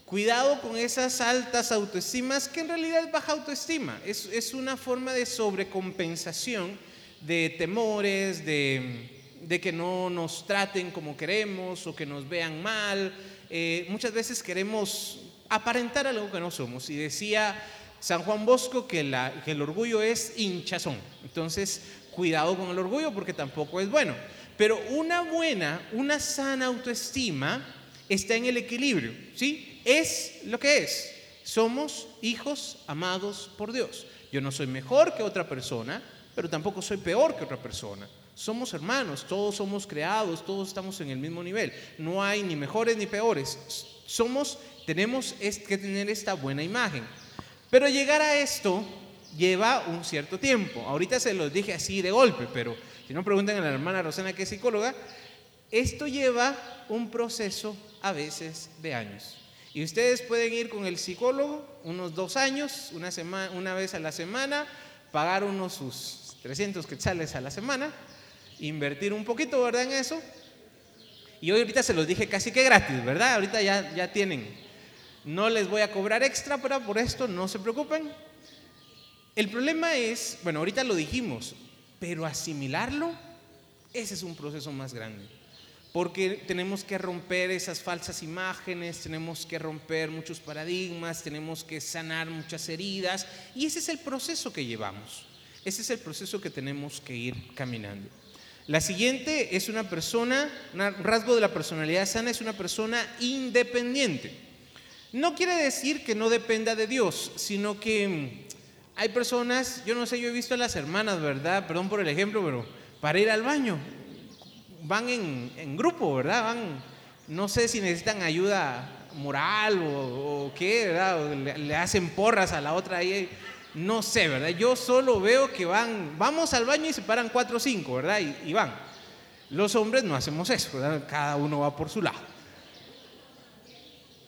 Cuidado con esas altas autoestimas que en realidad es baja autoestima. Es, es una forma de sobrecompensación de temores, de, de, que no nos traten como queremos o que nos vean mal. Eh, muchas veces queremos aparentar algo que no somos. Y decía San Juan Bosco que, la, que el orgullo es hinchazón. Entonces, cuidado con el orgullo porque tampoco es bueno. Pero una buena, una sana autoestima está en el equilibrio, ¿sí? es lo que es. Somos hijos amados por Dios. Yo no soy mejor que otra persona, pero tampoco soy peor que otra persona. Somos hermanos, todos somos creados, todos estamos en el mismo nivel. No hay ni mejores ni peores. Somos, tenemos que tener esta buena imagen. Pero llegar a esto lleva un cierto tiempo. Ahorita se los dije así de golpe, pero si no preguntan a la hermana Rosana que es psicóloga, esto lleva un proceso a veces de años. Y ustedes pueden ir con el psicólogo unos dos años, una, semana, una vez a la semana, pagar unos sus 300 quetzales a la semana, invertir un poquito, ¿verdad? En eso. Y hoy ahorita se los dije casi que gratis, ¿verdad? Ahorita ya, ya tienen. No les voy a cobrar extra pero por esto, no se preocupen. El problema es, bueno, ahorita lo dijimos, pero asimilarlo, ese es un proceso más grande porque tenemos que romper esas falsas imágenes, tenemos que romper muchos paradigmas, tenemos que sanar muchas heridas y ese es el proceso que llevamos, ese es el proceso que tenemos que ir caminando. La siguiente es una persona, un rasgo de la personalidad sana es una persona independiente. No quiere decir que no dependa de Dios, sino que hay personas, yo no sé, yo he visto a las hermanas, ¿verdad? Perdón por el ejemplo, pero para ir al baño, van en, grupo, ¿verdad? Van, no sé si necesitan ayuda moral o, qué, ¿verdad? le, hacen porras a la otra ahí. No sé, ¿verdad? Yo solo veo que van, vamos al baño y se paran cuatro o cinco, ¿verdad? Y, y van. Los hombres no hacemos eso, ¿verdad? Cada uno va por su lado.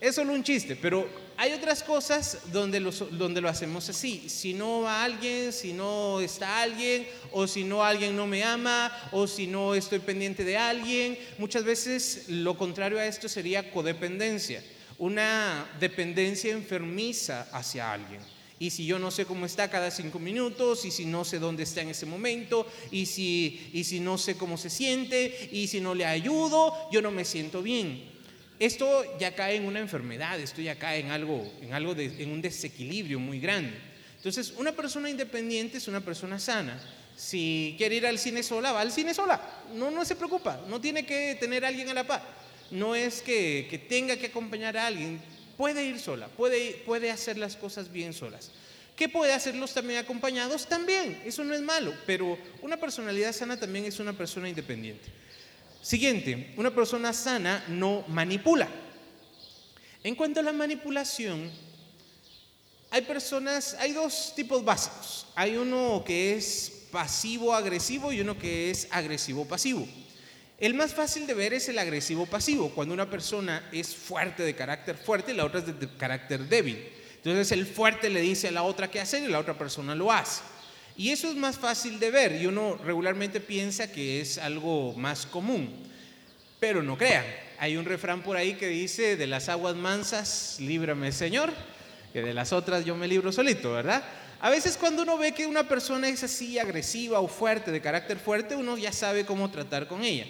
Es solo un chiste, pero hay otras cosas donde donde lo hacemos así. Si no va alguien, si no está alguien, o si no alguien no me ama, o si no estoy pendiente de alguien. Muchas veces lo contrario a esto sería codependencia, una dependencia enfermiza hacia alguien. Y si yo no sé cómo está cada cinco minutos, y si no sé dónde está en ese momento, y si, y si no sé cómo se siente, y si no le ayudo, yo no me siento bien. Esto ya cae en una enfermedad, esto ya cae en algo, en, algo de, en un desequilibrio muy grande. Entonces, una persona independiente es una persona sana. Si quiere ir al cine sola, va al cine sola. No, no se preocupa, no tiene que tener a alguien a la par. No es que, que tenga que acompañar a alguien. Puede ir sola, puede, puede hacer las cosas bien solas. ¿Qué puede hacerlos también acompañados? También, eso no es malo, pero una personalidad sana también es una persona independiente. Siguiente, una persona sana no manipula. En cuanto a la manipulación, hay personas, hay dos tipos básicos. Hay uno que es pasivo-agresivo y uno que es agresivo-pasivo. El más fácil de ver es el agresivo-pasivo, cuando una persona es fuerte, de carácter fuerte, y la otra es de carácter débil. Entonces el fuerte le dice a la otra qué hacer y la otra persona lo hace. Y eso es más fácil de ver y uno regularmente piensa que es algo más común. Pero no crean, hay un refrán por ahí que dice, de las aguas mansas, líbrame Señor, que de las otras yo me libro solito, ¿verdad? A veces cuando uno ve que una persona es así agresiva o fuerte, de carácter fuerte, uno ya sabe cómo tratar con ella.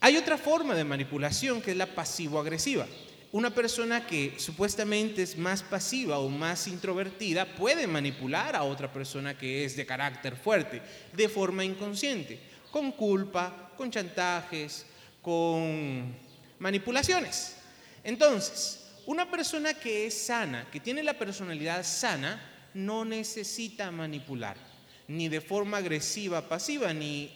Hay otra forma de manipulación que es la pasivo-agresiva una persona que supuestamente es más pasiva o más introvertida puede manipular a otra persona que es de carácter fuerte de forma inconsciente, con culpa, con chantajes, con manipulaciones. Entonces, una persona que es sana, que tiene la personalidad sana, no necesita manipular, ni de forma agresiva, pasiva, ni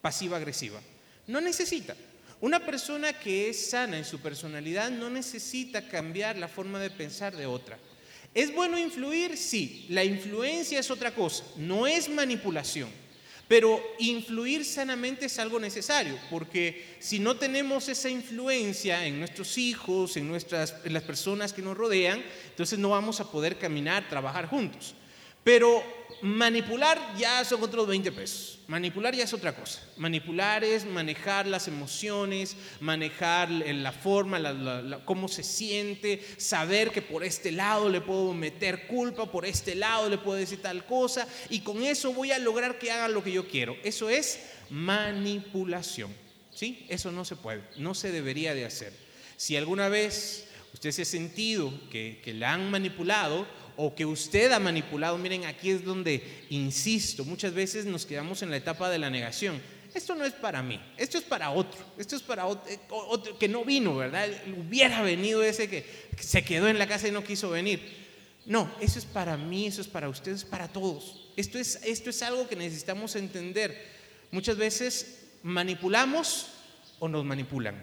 pasiva agresiva. No necesita. Una persona que es sana en su personalidad no necesita cambiar la forma de pensar de otra. ¿Es bueno influir? Sí, la influencia es otra cosa, no es manipulación. Pero influir sanamente es algo necesario, porque si no tenemos esa influencia en nuestros hijos, en, nuestras, en las personas que nos rodean, entonces no vamos a poder caminar, trabajar juntos. Pero manipular ya son otros 20 pesos. Manipular ya es otra cosa. Manipular es manejar las emociones, manejar la forma, cómo se siente, saber que por este lado le puedo meter culpa, por este lado le puedo decir tal cosa, y con eso voy a lograr que haga lo que yo quiero. Eso es manipulación. ¿Sí? Eso no se puede, no se debería de hacer. Si alguna vez usted se ha sentido que, que la han manipulado, o que usted ha manipulado, miren, aquí es donde insisto, muchas veces nos quedamos en la etapa de la negación. Esto no es para mí, esto es para otro, esto es para eh, otro, que no vino, ¿verdad? Hubiera venido ese que se quedó en la casa y no quiso venir. No, eso es para mí, eso es para ustedes, es para todos. Esto es, esto es algo que necesitamos entender. Muchas veces manipulamos o nos manipulan.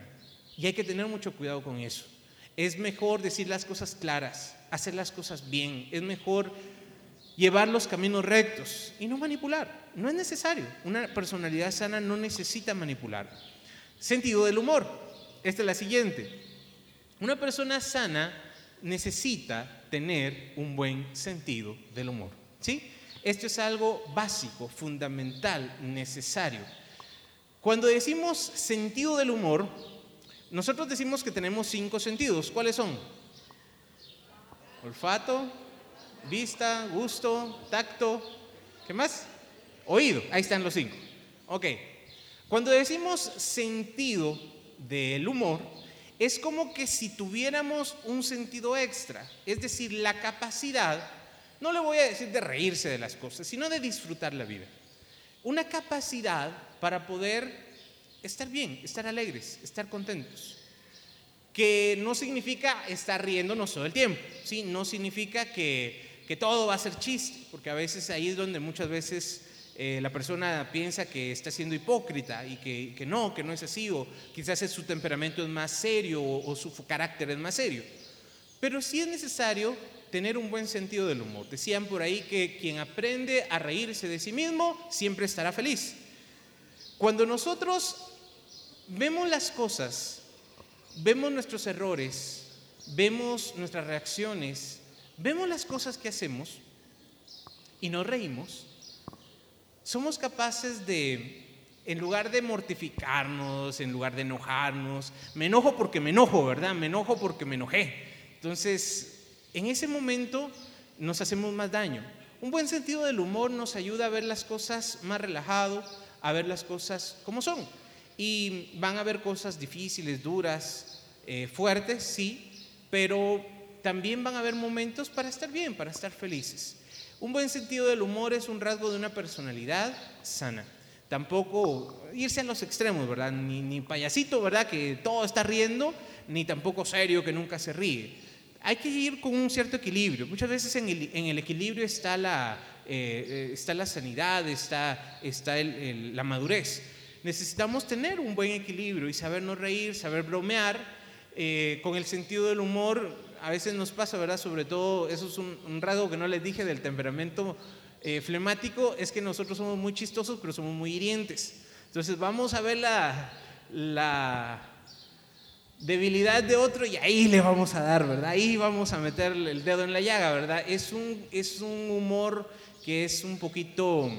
Y hay que tener mucho cuidado con eso. Es mejor decir las cosas claras, hacer las cosas bien, es mejor llevar los caminos rectos y no manipular. No es necesario. Una personalidad sana no necesita manipular. Sentido del humor. Esta es la siguiente. Una persona sana necesita tener un buen sentido del humor. ¿Sí? Esto es algo básico, fundamental, necesario. Cuando decimos sentido del humor, nosotros decimos que tenemos cinco sentidos. ¿Cuáles son? Olfato, vista, gusto, tacto, ¿qué más? Oído, ahí están los cinco. Ok, cuando decimos sentido del humor, es como que si tuviéramos un sentido extra, es decir, la capacidad, no le voy a decir de reírse de las cosas, sino de disfrutar la vida. Una capacidad para poder estar bien, estar alegres, estar contentos que no significa estar riéndonos todo el tiempo, ¿sí? no significa que, todo va a ser chiste, porque a veces ahí es donde muchas veces eh, la persona piensa que está siendo hipócrita y que, no, que no es así, o quizás su temperamento es más serio o, su carácter es más serio. Pero sí es necesario tener un buen sentido del humor. Decían por ahí que quien aprende a reírse de sí mismo siempre estará feliz. Cuando nosotros vemos las cosas vemos nuestros errores, vemos nuestras reacciones, vemos las cosas que hacemos y nos reímos, somos capaces de, en lugar de mortificarnos, en lugar de enojarnos, me enojo porque me enojo, ¿verdad? Me enojo porque me enojé. Entonces, en ese momento nos hacemos más daño. Un buen sentido del humor nos ayuda a ver las cosas más relajado, a ver las cosas como son. Y van a haber cosas difíciles, duras, eh, fuertes, sí, pero también van a haber momentos para estar bien, para estar felices. Un buen sentido del humor es un rasgo de una personalidad sana. Tampoco irse a los extremos, ¿verdad? Ni, payasito, ¿verdad? Que todo está riendo, ni tampoco serio, que nunca se ríe. Hay que ir con un cierto equilibrio. Muchas veces en el, equilibrio está la, eh, eh, está la sanidad, está, está la madurez necesitamos tener un buen equilibrio y sabernos reír, saber bromear. Eh, con el sentido del humor, a veces nos pasa, ¿verdad? Sobre todo, eso es un, rasgo que no les dije del temperamento eh, flemático, es que nosotros somos muy chistosos, pero somos muy hirientes. Entonces vamos a ver la, debilidad de otro y ahí le vamos a dar, ¿verdad? Ahí vamos a meter el dedo en la llaga, ¿verdad? Es un, es un humor que es un poquito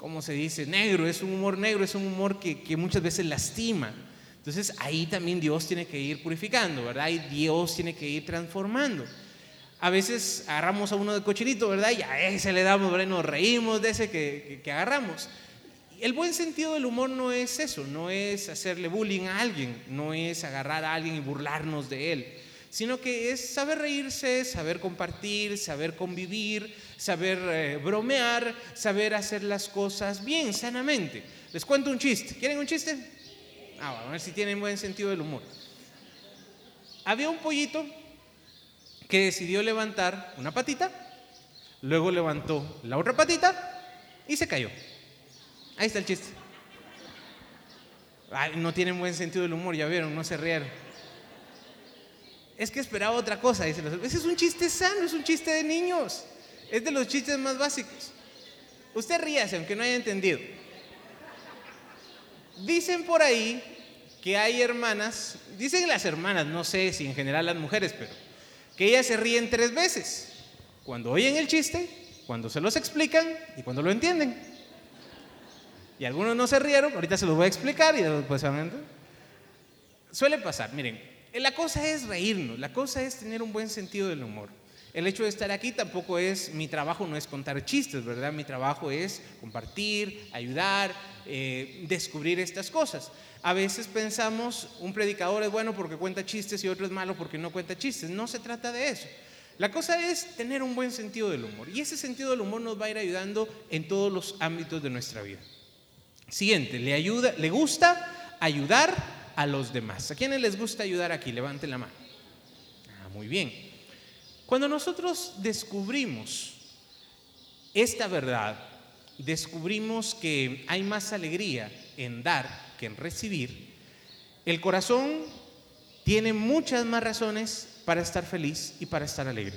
¿cómo se dice? Negro, es un humor negro, es un humor que, muchas veces lastima. Entonces ahí también Dios tiene que ir purificando, ¿verdad? Y Dios tiene que ir transformando. A veces agarramos a uno de cochinito, ¿verdad? Y a ese le damos, ¿verdad? Nos reímos de ese que, que agarramos. El buen sentido del humor no es eso, no es hacerle bullying a alguien, no es agarrar a alguien y burlarnos de él sino que es saber reírse, saber compartir, saber convivir, saber eh, bromear, saber hacer las cosas bien, sanamente. Les cuento un chiste. ¿Quieren un chiste? Ah, a ver si tienen buen sentido del humor. Había un pollito que decidió levantar una patita, luego levantó la otra patita y se cayó. Ahí está el chiste. no tienen buen sentido del humor, ya vieron, no se rieron es que esperaba otra cosa. Dice, ese es un chiste sano, es un chiste de niños. Es de los chistes más básicos. Usted ríase, aunque no haya entendido. Dicen por ahí que hay hermanas, dicen las hermanas, no sé si en general las mujeres, pero que ellas se ríen tres veces. Cuando oyen el chiste, cuando se los explican y cuando lo entienden. Y algunos no se rieron, ahorita se los voy a explicar y después van Suele pasar, miren, la cosa es reírnos, la cosa es tener un buen sentido del humor. El hecho de estar aquí tampoco es, mi trabajo no es contar chistes, ¿verdad? Mi trabajo es compartir, ayudar, eh, descubrir estas cosas. A veces pensamos, un predicador es bueno porque cuenta chistes y otro es malo porque no cuenta chistes. No se trata de eso. La cosa es tener un buen sentido del humor. Y ese sentido del humor nos va a ir ayudando en todos los ámbitos de nuestra vida. Siguiente, le, ayuda, le gusta ayudar a los demás. ¿A quiénes les gusta ayudar aquí? Levanten la mano. Ah, muy bien. Cuando nosotros descubrimos esta verdad, descubrimos que hay más alegría en dar que en recibir, el corazón tiene muchas más razones para estar feliz y para estar alegre.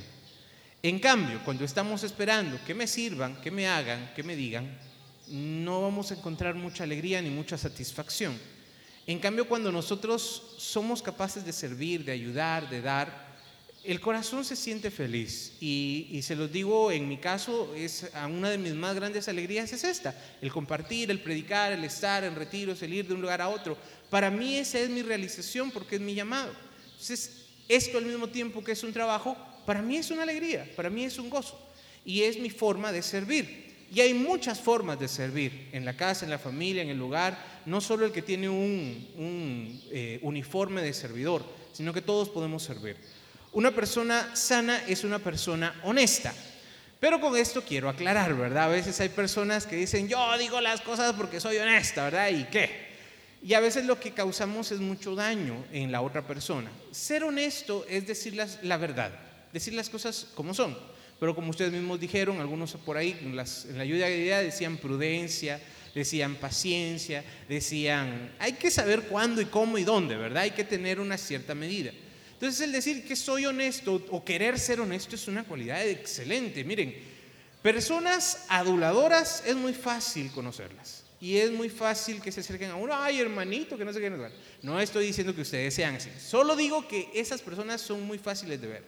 En cambio, cuando estamos esperando que me sirvan, que me hagan, que me digan, no vamos a encontrar mucha alegría ni mucha satisfacción. En cambio, cuando nosotros somos capaces de servir, de ayudar, de dar, el corazón se siente feliz y, se los digo, en mi caso, es una de mis más grandes alegrías es esta, el compartir, el predicar, el estar en retiros, el ir de un lugar a otro. Para mí esa es mi realización porque es mi llamado. Entonces, esto al mismo tiempo que es un trabajo, para mí es una alegría, para mí es un gozo y es mi forma de servir. Y hay muchas formas de servir, en la casa, en la familia, en el lugar, no solo el que tiene un, eh, uniforme de servidor, sino que todos podemos servir. Una persona sana es una persona honesta. Pero con esto quiero aclarar, ¿verdad? A veces hay personas que dicen, yo digo las cosas porque soy honesta, ¿verdad? ¿Y qué? Y a veces lo que causamos es mucho daño en la otra persona. Ser honesto es decir la verdad, decir las cosas como son. Pero como ustedes mismos dijeron, algunos por ahí en, en la ayuda de idea decían prudencia, decían paciencia, decían, hay que saber cuándo y cómo y dónde, ¿verdad? Hay que tener una cierta medida. Entonces el decir que soy honesto o querer ser honesto es una cualidad excelente. Miren, personas aduladoras es muy fácil conocerlas. Y es muy fácil que se acerquen a uno, ay hermanito, que no sé qué. No, no estoy diciendo que ustedes sean así. Solo digo que esas personas son muy fáciles de ver.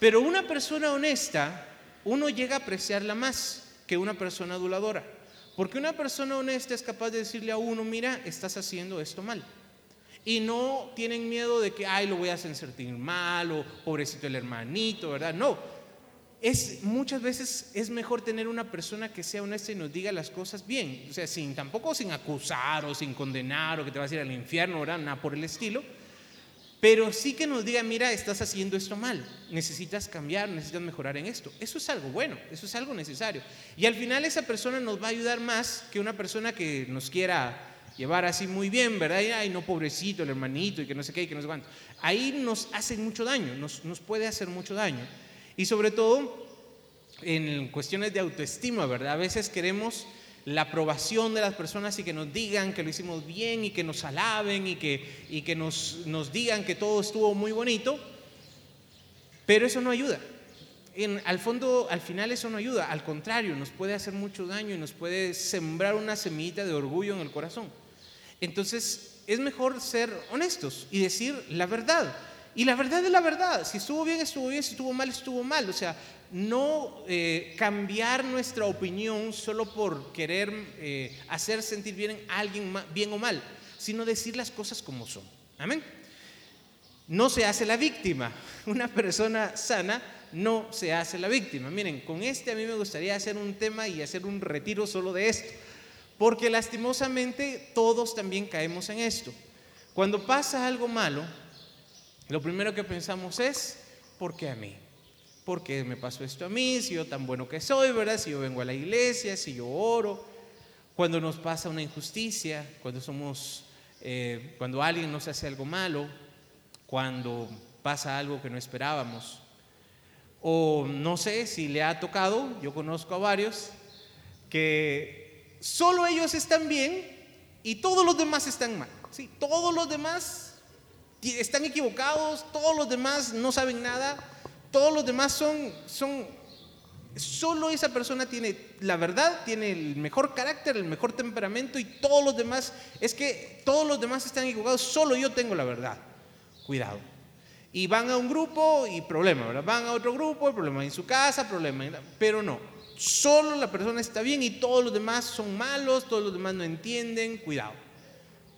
Pero una persona honesta, uno llega a apreciarla más que una persona aduladora. Porque una persona honesta es capaz de decirle a uno, mira, estás haciendo esto mal y no tienen miedo de que, ay, lo voy a hacer sentir mal o pobrecito el hermanito, ¿verdad? No. Es, muchas veces es mejor tener una persona que sea honesta y nos diga las cosas bien, o sea, sin, tampoco sin acusar o sin condenar o que te vas a ir al infierno, ¿verdad? Nada por el estilo, pero sí que nos diga, mira, estás haciendo esto mal, necesitas cambiar, necesitas mejorar en esto. Eso es algo bueno, eso es algo necesario. Y al final esa persona nos va a ayudar más que una persona que nos quiera llevar así muy bien, ¿verdad? Y, ay, no, pobrecito, el hermanito, y que no sé qué, y que no sé cuánto. Ahí nos hace mucho daño, nos, nos puede hacer mucho daño. Y sobre todo en cuestiones de autoestima, ¿verdad? A veces queremos la aprobación de las personas y que nos digan que lo hicimos bien y que nos alaben y que, y que nos, nos digan que todo estuvo muy bonito, pero eso no ayuda. En, al fondo, al final eso no ayuda, al contrario, nos puede hacer mucho daño y nos puede sembrar una semillita de orgullo en el corazón. Entonces, es mejor ser honestos y decir la verdad. Y la verdad es la verdad. Si estuvo bien, estuvo bien. Si estuvo mal, estuvo mal. O sea, no eh, cambiar nuestra opinión solo por querer eh, hacer sentir bien a alguien bien o mal, sino decir las cosas como son. Amén. No se hace la víctima. *laughs* Una persona sana no se hace la víctima. Miren, con este a mí me gustaría hacer un tema y hacer un retiro solo de esto. Porque lastimosamente todos también caemos en esto. Cuando pasa algo malo, lo primero que pensamos es, ¿por qué a mí? ¿Por qué me pasó esto a mí? Si yo tan bueno que soy, ¿verdad? Si yo vengo a la iglesia, si yo oro. Cuando nos pasa una injusticia, cuando somos, eh, cuando alguien nos hace algo malo, cuando pasa algo que no esperábamos. O no sé si le ha tocado, yo conozco a varios, que solo ellos están bien y todos los demás están mal. ¿sí? Todos los demás están equivocados, todos los demás no saben nada, todos los demás son, son, solo esa persona tiene la verdad, tiene el mejor carácter, el mejor temperamento y todos los demás, es que todos los demás están equivocados, solo yo tengo la verdad. Cuidado. Y van a un grupo y problema. Van a otro grupo, problema en su casa, problema, pero no solo la persona está bien y todos los demás son malos, todos los demás no entienden. Cuidado,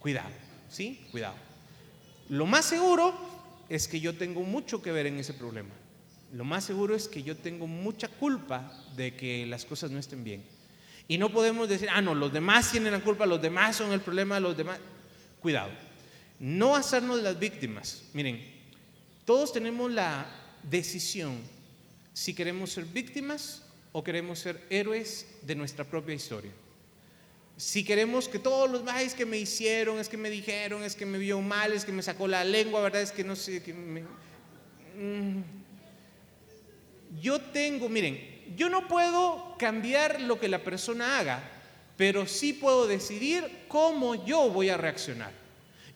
cuidado, ¿sí? Cuidado. Lo más seguro es que yo tengo mucho que ver en ese problema. Lo más seguro es que yo tengo mucha culpa de que las cosas no estén bien. Y no podemos decir, ah, no, los demás tienen la culpa, los demás son el problema, los demás. Cuidado. No hacernos las víctimas. Miren, todos tenemos la decisión si queremos ser víctimas o queremos ser héroes de nuestra propia historia. Si queremos que todos los más que me hicieron, es que me dijeron, es que me vio mal, es que me sacó la lengua, ¿verdad? Es que no sé, que mm. yo tengo, miren, yo no puedo cambiar lo que la persona haga, pero sí puedo decidir cómo yo voy a reaccionar.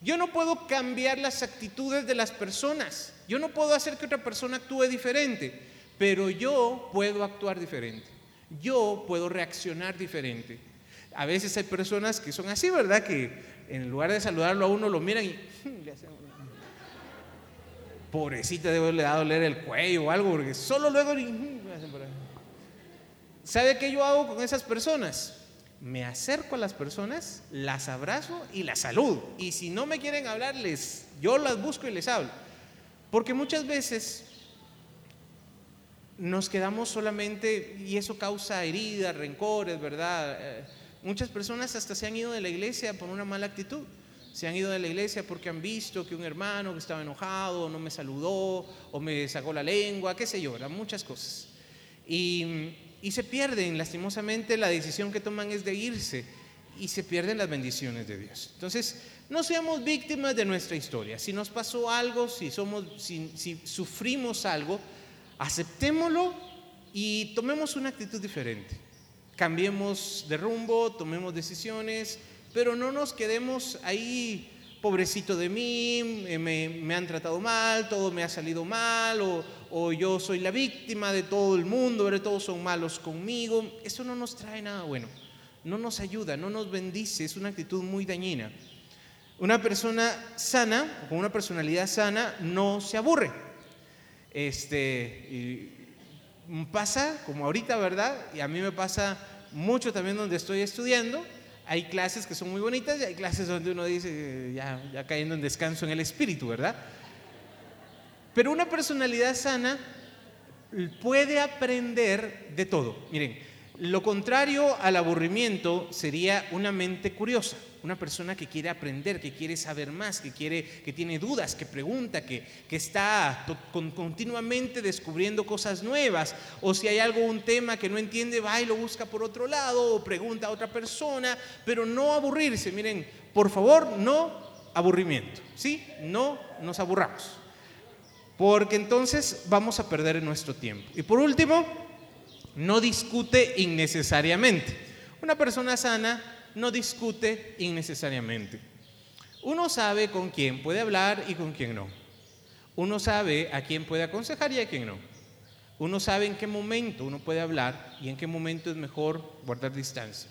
Yo no puedo cambiar las actitudes de las personas. Yo no puedo hacer que otra persona actúe diferente, pero yo puedo actuar diferente. Yo puedo reaccionar diferente. A veces hay personas que son así, ¿verdad? Que en lugar de saludarlo a uno lo miran y le hacen pobrecita debe haberle dado leer el cuello o algo, porque solo luego ¿Sabe qué yo hago con esas personas? Me acerco a las personas, las abrazo y las saludo. Y si no me quieren hablarles, yo las busco y les hablo. Porque muchas veces nos quedamos solamente, y eso causa heridas, rencores, ¿verdad? Eh, muchas personas hasta se han ido de la iglesia por una mala actitud. Se han ido de la iglesia porque han visto que un hermano que estaba enojado no me saludó o me sacó la lengua, qué sé yo, ¿verdad? muchas cosas. Y y se pierden, lastimosamente, la decisión que toman es de irse y se pierden las bendiciones de Dios. Entonces, no seamos víctimas de nuestra historia. Si nos pasó algo, si, somos, si, sufrimos algo, aceptémoslo y tomemos una actitud diferente. Cambiemos de rumbo, tomemos decisiones, pero no nos quedemos ahí pobrecito de mí, me, han tratado mal, todo me ha salido mal, o, yo soy la víctima de todo el mundo, todos son malos conmigo. Eso no nos trae nada bueno, no nos ayuda, no nos bendice, es una actitud muy dañina. Una persona sana, con una personalidad sana, no se aburre. Este, pasa, como ahorita, ¿verdad? Y a mí me pasa mucho también donde estoy estudiando, hay clases que son muy bonitas y hay clases donde uno dice, ya, ya cayendo en descanso en el espíritu, ¿verdad? Pero una personalidad sana puede aprender de todo. Miren, lo contrario al aburrimiento sería una mente curiosa, una persona que quiere aprender, que quiere saber más, que, quiere, que tiene dudas, que pregunta, que, que está continuamente descubriendo cosas nuevas, o si hay algo, un tema que no entiende, va y lo busca por otro lado, o pregunta a otra persona, pero no aburrirse. Miren, por favor, no aburrimiento, ¿sí? No nos aburramos, porque entonces vamos a perder nuestro tiempo. Y por último, no discute innecesariamente. Una persona sana no discute innecesariamente. Uno sabe con quién puede hablar y con quién no. Uno sabe a quién puede aconsejar y a quién no. Uno sabe en qué momento uno puede hablar y en qué momento es mejor guardar distancia.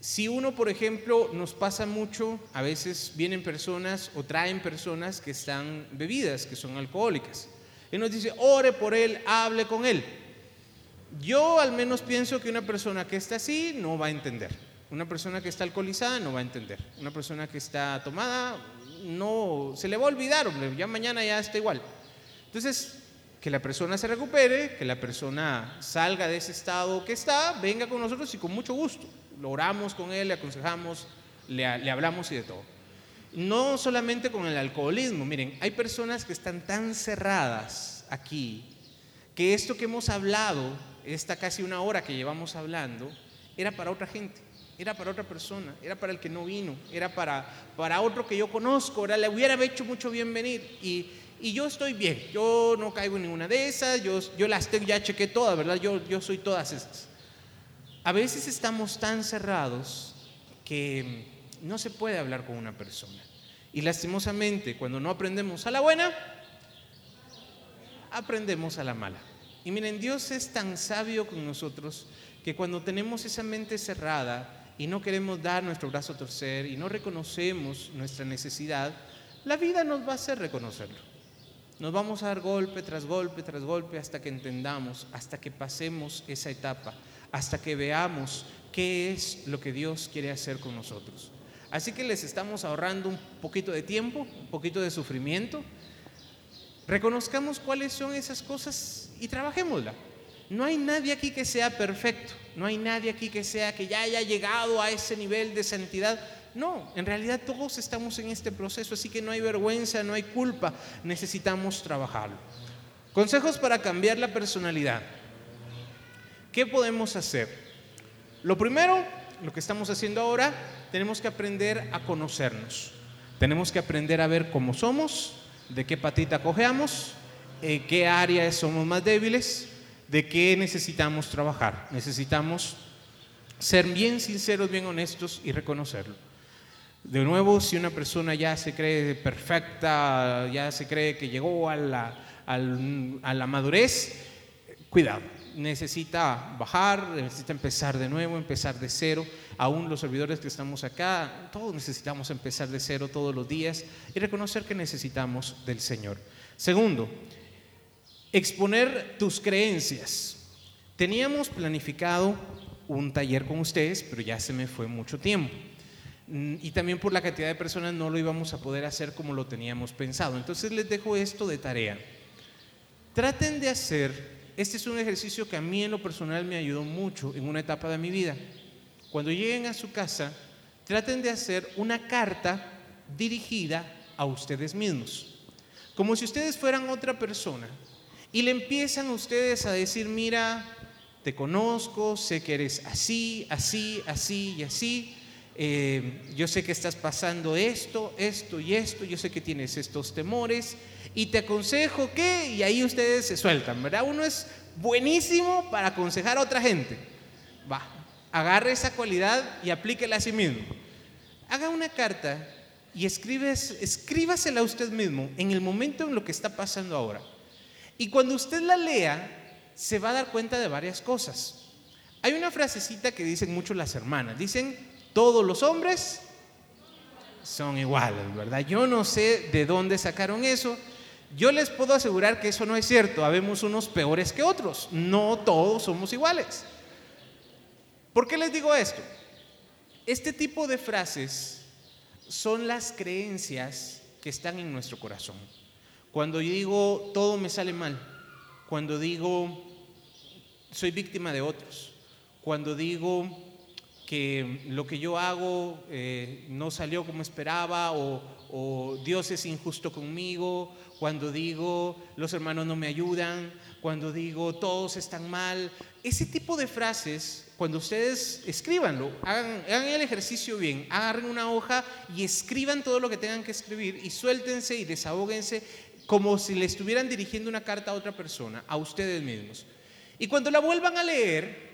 Si uno, por ejemplo, nos pasa mucho, a veces vienen personas o traen personas que están bebidas, que son alcohólicas. Y nos dice, ore por él, hable con él. Yo al menos pienso que una persona que está así no va a entender. Una persona que está alcoholizada no va a entender. Una persona que está tomada no se le va a olvidar, hombre, ya mañana ya está igual. Entonces, que la persona se recupere, que la persona salga de ese estado que está, venga con nosotros y con mucho gusto. Lo oramos con él, le aconsejamos, le, le hablamos y de todo. No solamente con el alcoholismo, miren, hay personas que están tan cerradas aquí que esto que hemos hablado esta casi una hora que llevamos hablando, era para otra gente, era para otra persona, era para el que no vino, era para, para otro que yo conozco, le hubiera hecho mucho bien venir. Y, y yo estoy bien, yo no caigo en ninguna de esas, yo, yo las tengo, ya chequé todas, ¿verdad? Yo, yo soy todas esas. A veces estamos tan cerrados que no se puede hablar con una persona. Y lastimosamente, cuando no aprendemos a la buena, aprendemos a la mala. Y miren, Dios es tan sabio con nosotros que cuando tenemos esa mente cerrada y no queremos dar nuestro brazo a torcer y no reconocemos nuestra necesidad, la vida nos va a hacer reconocerlo. nos vamos a dar golpe tras golpe tras golpe hasta que entendamos, hasta que pasemos esa etapa, hasta que veamos qué es lo que Dios quiere hacer con nosotros. Así que les estamos ahorrando un poquito de tiempo, un poquito de sufrimiento. Reconozcamos cuáles son esas cosas y trabajémosla. No hay nadie aquí que sea perfecto, no hay nadie aquí que sea que ya haya llegado a ese nivel de santidad. No, en realidad todos estamos en este proceso, así que no hay vergüenza, no hay culpa, necesitamos trabajarlo. Consejos para cambiar la personalidad. ¿Qué podemos hacer? Lo primero, lo que estamos haciendo ahora, tenemos que aprender a conocernos. Tenemos que aprender a ver cómo somos, de qué patita cojeamos, en qué áreas somos más débiles, de qué necesitamos trabajar. Necesitamos ser bien sinceros, bien honestos y reconocerlo. De nuevo, si una persona ya se cree perfecta, ya se cree que llegó a la, madurez, cuidado, necesita bajar, necesita empezar de nuevo, empezar de cero. Aún los servidores que estamos acá, todos necesitamos empezar de cero todos los días y reconocer que necesitamos del Señor. Segundo, exponer tus creencias. Teníamos planificado un taller con ustedes, pero ya se me fue mucho tiempo. Mm, y también por la cantidad de personas no lo íbamos a poder hacer como lo teníamos pensado. Entonces les dejo esto de tarea. Traten de hacer, este es un ejercicio que a mí en lo personal me ayudó mucho en una etapa de mi vida. Cuando lleguen a su casa, traten de hacer una carta dirigida a ustedes mismos. Como si ustedes fueran otra persona. Y le empiezan ustedes a decir, mira, te conozco, sé que eres así, así, así y así. Eh, yo sé que estás pasando esto, esto y esto, yo sé que tienes estos temores y te aconsejo que, y ahí ustedes se sueltan, ¿verdad? Uno es buenísimo para aconsejar a otra gente. Va, agarre esa cualidad y aplíquela a sí mismo. Haga una carta y escribes, escríbasela a usted mismo en el momento en lo que está pasando ahora. Y cuando usted la lea, se va a dar cuenta de varias cosas. Hay una frasecita que dicen mucho las hermanas. Dicen, todos los hombres son iguales, ¿verdad? Yo no sé de dónde sacaron eso. Yo les puedo asegurar que eso no es cierto. Habemos unos peores que otros. No todos somos iguales. ¿Por qué les digo esto? Este tipo de frases son las creencias que están en nuestro corazón. Cuando digo todo me sale mal, cuando digo soy víctima de otros, cuando digo que lo que yo hago eh, no salió como esperaba o, o Dios es injusto conmigo, cuando digo los hermanos no me ayudan, cuando digo todos están mal. Ese tipo de frases, cuando ustedes escríbanlo, hagan, hagan, el ejercicio bien, agarren una hoja y escriban todo lo que tengan que escribir y suéltense y desahóguense como si le estuvieran dirigiendo una carta a otra persona, a ustedes mismos. Y cuando la vuelvan a leer,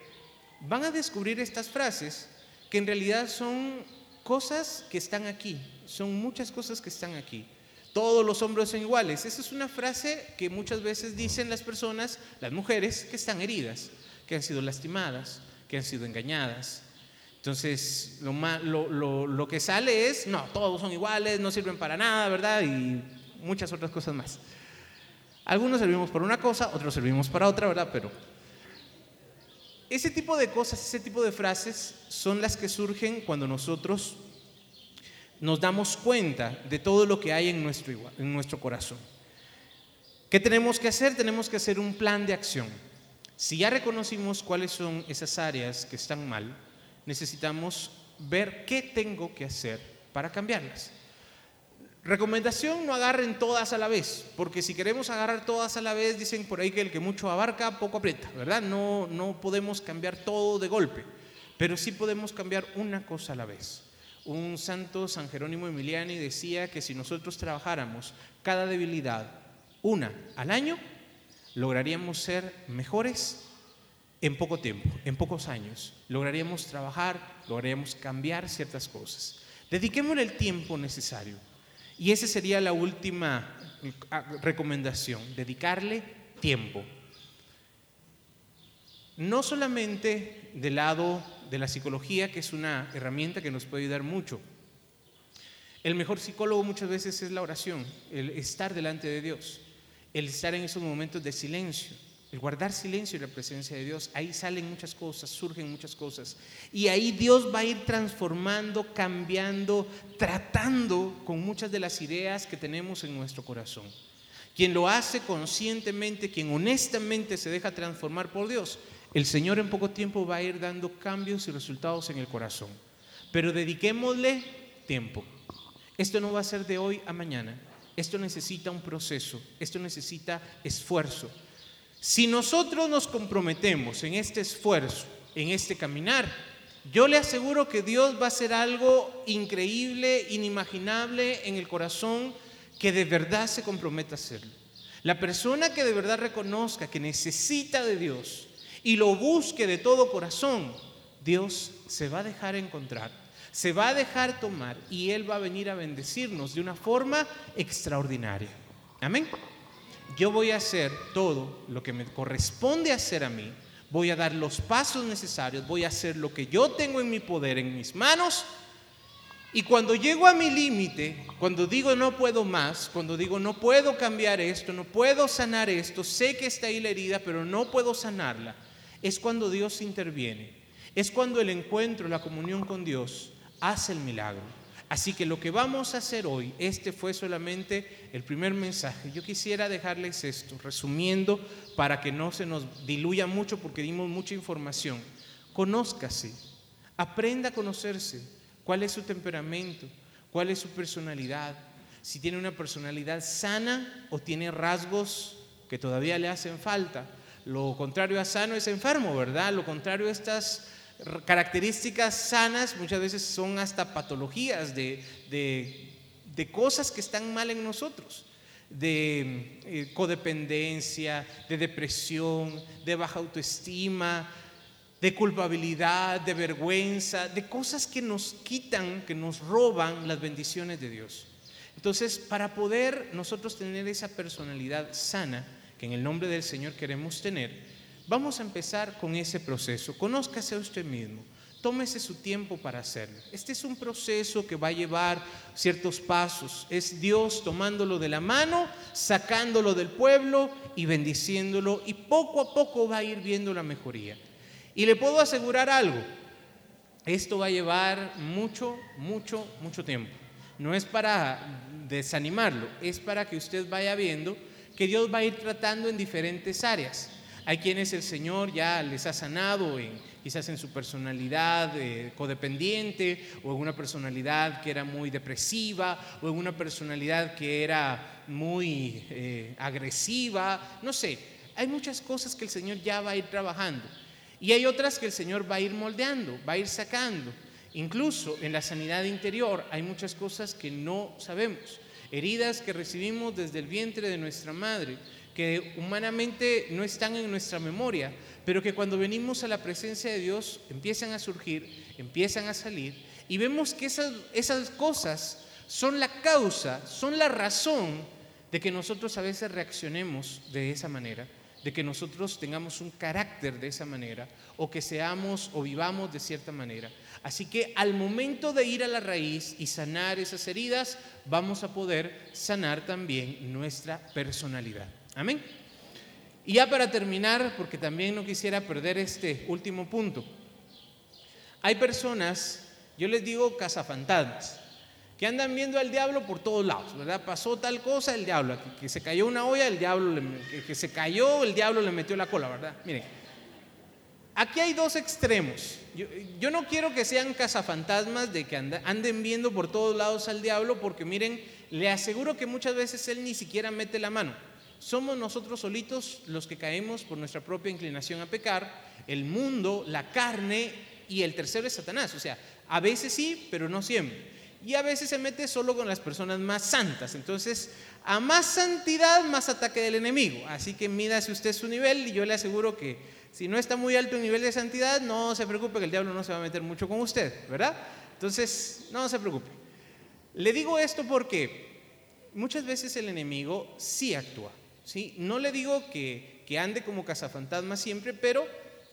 van a descubrir estas frases que en realidad son cosas que están aquí, son muchas cosas que están aquí. Todos los hombres son iguales. Esa es una frase que muchas veces dicen las personas, las mujeres, que están heridas, que han sido lastimadas, que han sido engañadas. Entonces, lo, lo, lo que sale es, no, todos son iguales, no sirven para nada, ¿verdad? Y muchas otras cosas más. Algunos servimos para una cosa, otros servimos para otra, ¿verdad? Pero ese tipo de cosas, ese tipo de frases son las que surgen cuando nosotros nos damos cuenta de todo lo que hay en nuestro, en nuestro corazón. ¿Qué tenemos que hacer? Tenemos que hacer un plan de acción. Si ya reconocimos cuáles son esas áreas que están mal, necesitamos ver qué tengo que hacer para cambiarlas. Recomendación, no agarren todas a la vez, porque si queremos agarrar todas a la vez, dicen por ahí que el que mucho abarca, poco aprieta, ¿verdad? No, no podemos cambiar todo de golpe, pero sí podemos cambiar una cosa a la vez. Un santo, San Jerónimo Emiliani, decía que si nosotros trabajáramos cada debilidad una al año, lograríamos ser mejores en poco tiempo, en pocos años. Lograríamos trabajar, lograríamos cambiar ciertas cosas. Dediquémosle el tiempo necesario. Y esa sería la última ah, recomendación, dedicarle tiempo. No solamente del lado de la psicología, que es una herramienta que nos puede ayudar mucho. El mejor psicólogo muchas veces es la oración, el estar delante de Dios. el estar en esos momentos de silencio, el guardar silencio en la presencia de Dios. Ahí salen muchas cosas, surgen muchas cosas. Y ahí Dios va a ir transformando, cambiando, tratando con muchas de las ideas que tenemos en nuestro corazón. Quien lo hace conscientemente, quien honestamente se deja transformar por Dios, el Señor en poco tiempo va a ir dando cambios y resultados en el corazón. Pero dediquémosle tiempo. Esto no va a ser de hoy a mañana. Esto necesita un proceso, esto necesita esfuerzo. Si nosotros nos comprometemos en este esfuerzo, en este caminar, yo le aseguro que Dios va a hacer algo increíble, inimaginable en el corazón que de verdad se comprometa a hacerlo. La persona que de verdad reconozca que necesita de Dios y lo busque de todo corazón, Dios se va a dejar encontrar, se va a dejar tomar y Él va a venir a bendecirnos de una forma extraordinaria. Amén. Yo voy a hacer todo lo que me corresponde hacer a mí, voy a dar los pasos necesarios, voy a hacer lo que yo tengo en mi poder, en mis manos y cuando llego a mi límite, cuando digo no puedo más, cuando digo no puedo cambiar esto, no puedo sanar esto, sé que está ahí la herida, pero no puedo sanarla, es cuando Dios interviene. Es cuando el encuentro, la comunión con Dios hace el milagro. Así que lo que vamos a hacer hoy, este fue solamente el primer mensaje. Yo quisiera dejarles esto, resumiendo, para que no se nos diluya mucho porque dimos mucha información. Conózcase, aprenda a conocerse, cuál es su temperamento, cuál es su personalidad, si tiene una personalidad sana o tiene rasgos que todavía le hacen falta. Lo contrario a sano es enfermo, ¿verdad? Lo contrario a estas características sanas muchas veces son hasta patologías de, de, cosas que están mal en nosotros de eh, codependencia, de depresión, de baja autoestima, de culpabilidad, de vergüenza, de cosas que nos quitan, que nos roban las bendiciones de Dios. Entonces, para poder nosotros tener esa personalidad sana, que en el nombre del Señor queremos tener, vamos a empezar con ese proceso. Conózcase a usted mismo. Tómese su tiempo para hacerlo. Este es un proceso que va a llevar ciertos pasos. Es Dios tomándolo de la mano, sacándolo del pueblo y bendiciéndolo y poco a poco va a ir viendo la mejoría. Y le puedo asegurar algo, esto va a llevar mucho, mucho, mucho tiempo. No es para desanimarlo, es para que usted vaya viendo que Dios va a ir tratando en diferentes áreas. Hay quienes el Señor ya les ha sanado en, quizás en su personalidad eh, codependiente o en una personalidad que era muy depresiva o en una personalidad que era muy eh, agresiva, no sé, hay muchas cosas que el Señor ya va a ir trabajando. Y hay otras que el Señor va a ir moldeando, va a ir sacando. Incluso en la sanidad interior hay muchas cosas que no sabemos. Heridas que recibimos desde el vientre de nuestra madre, que humanamente no están en nuestra memoria, pero que cuando venimos a la presencia de Dios empiezan a surgir, empiezan a salir, y vemos que esas, esas cosas son la causa, son la razón de que nosotros a veces reaccionemos de esa manera de que nosotros tengamos un carácter de esa manera o que seamos o vivamos de cierta manera. Así que al momento de ir a la raíz y sanar esas heridas, vamos a poder sanar también nuestra personalidad. Amén. Y ya para terminar, porque también no quisiera perder este último punto, hay personas, yo les digo cazafantasmas, que andan viendo al diablo por todos lados, ¿verdad? Pasó tal cosa, el diablo, que, se cayó una olla, el diablo, que, se cayó, el diablo le metió la cola, ¿verdad? Miren, aquí hay dos extremos. Yo, no quiero que sean cazafantasmas de que anden viendo por todos lados al diablo, porque miren, le aseguro que muchas veces él ni siquiera mete la mano. Somos nosotros solitos los que caemos por nuestra propia inclinación a pecar, el mundo, la carne y el tercero es Satanás. O sea, a veces sí, pero no siempre y a veces se mete solo con las personas más santas. Entonces, a más santidad, más ataque del enemigo. Así que mídase usted su nivel y yo le aseguro que si no está muy alto el nivel de santidad, no se preocupe que el diablo no se va a meter mucho con usted, ¿verdad? Entonces, no se preocupe. Le digo esto porque muchas veces el enemigo sí actúa. ¿Sí? No le digo que, ande como cazafantasma siempre, pero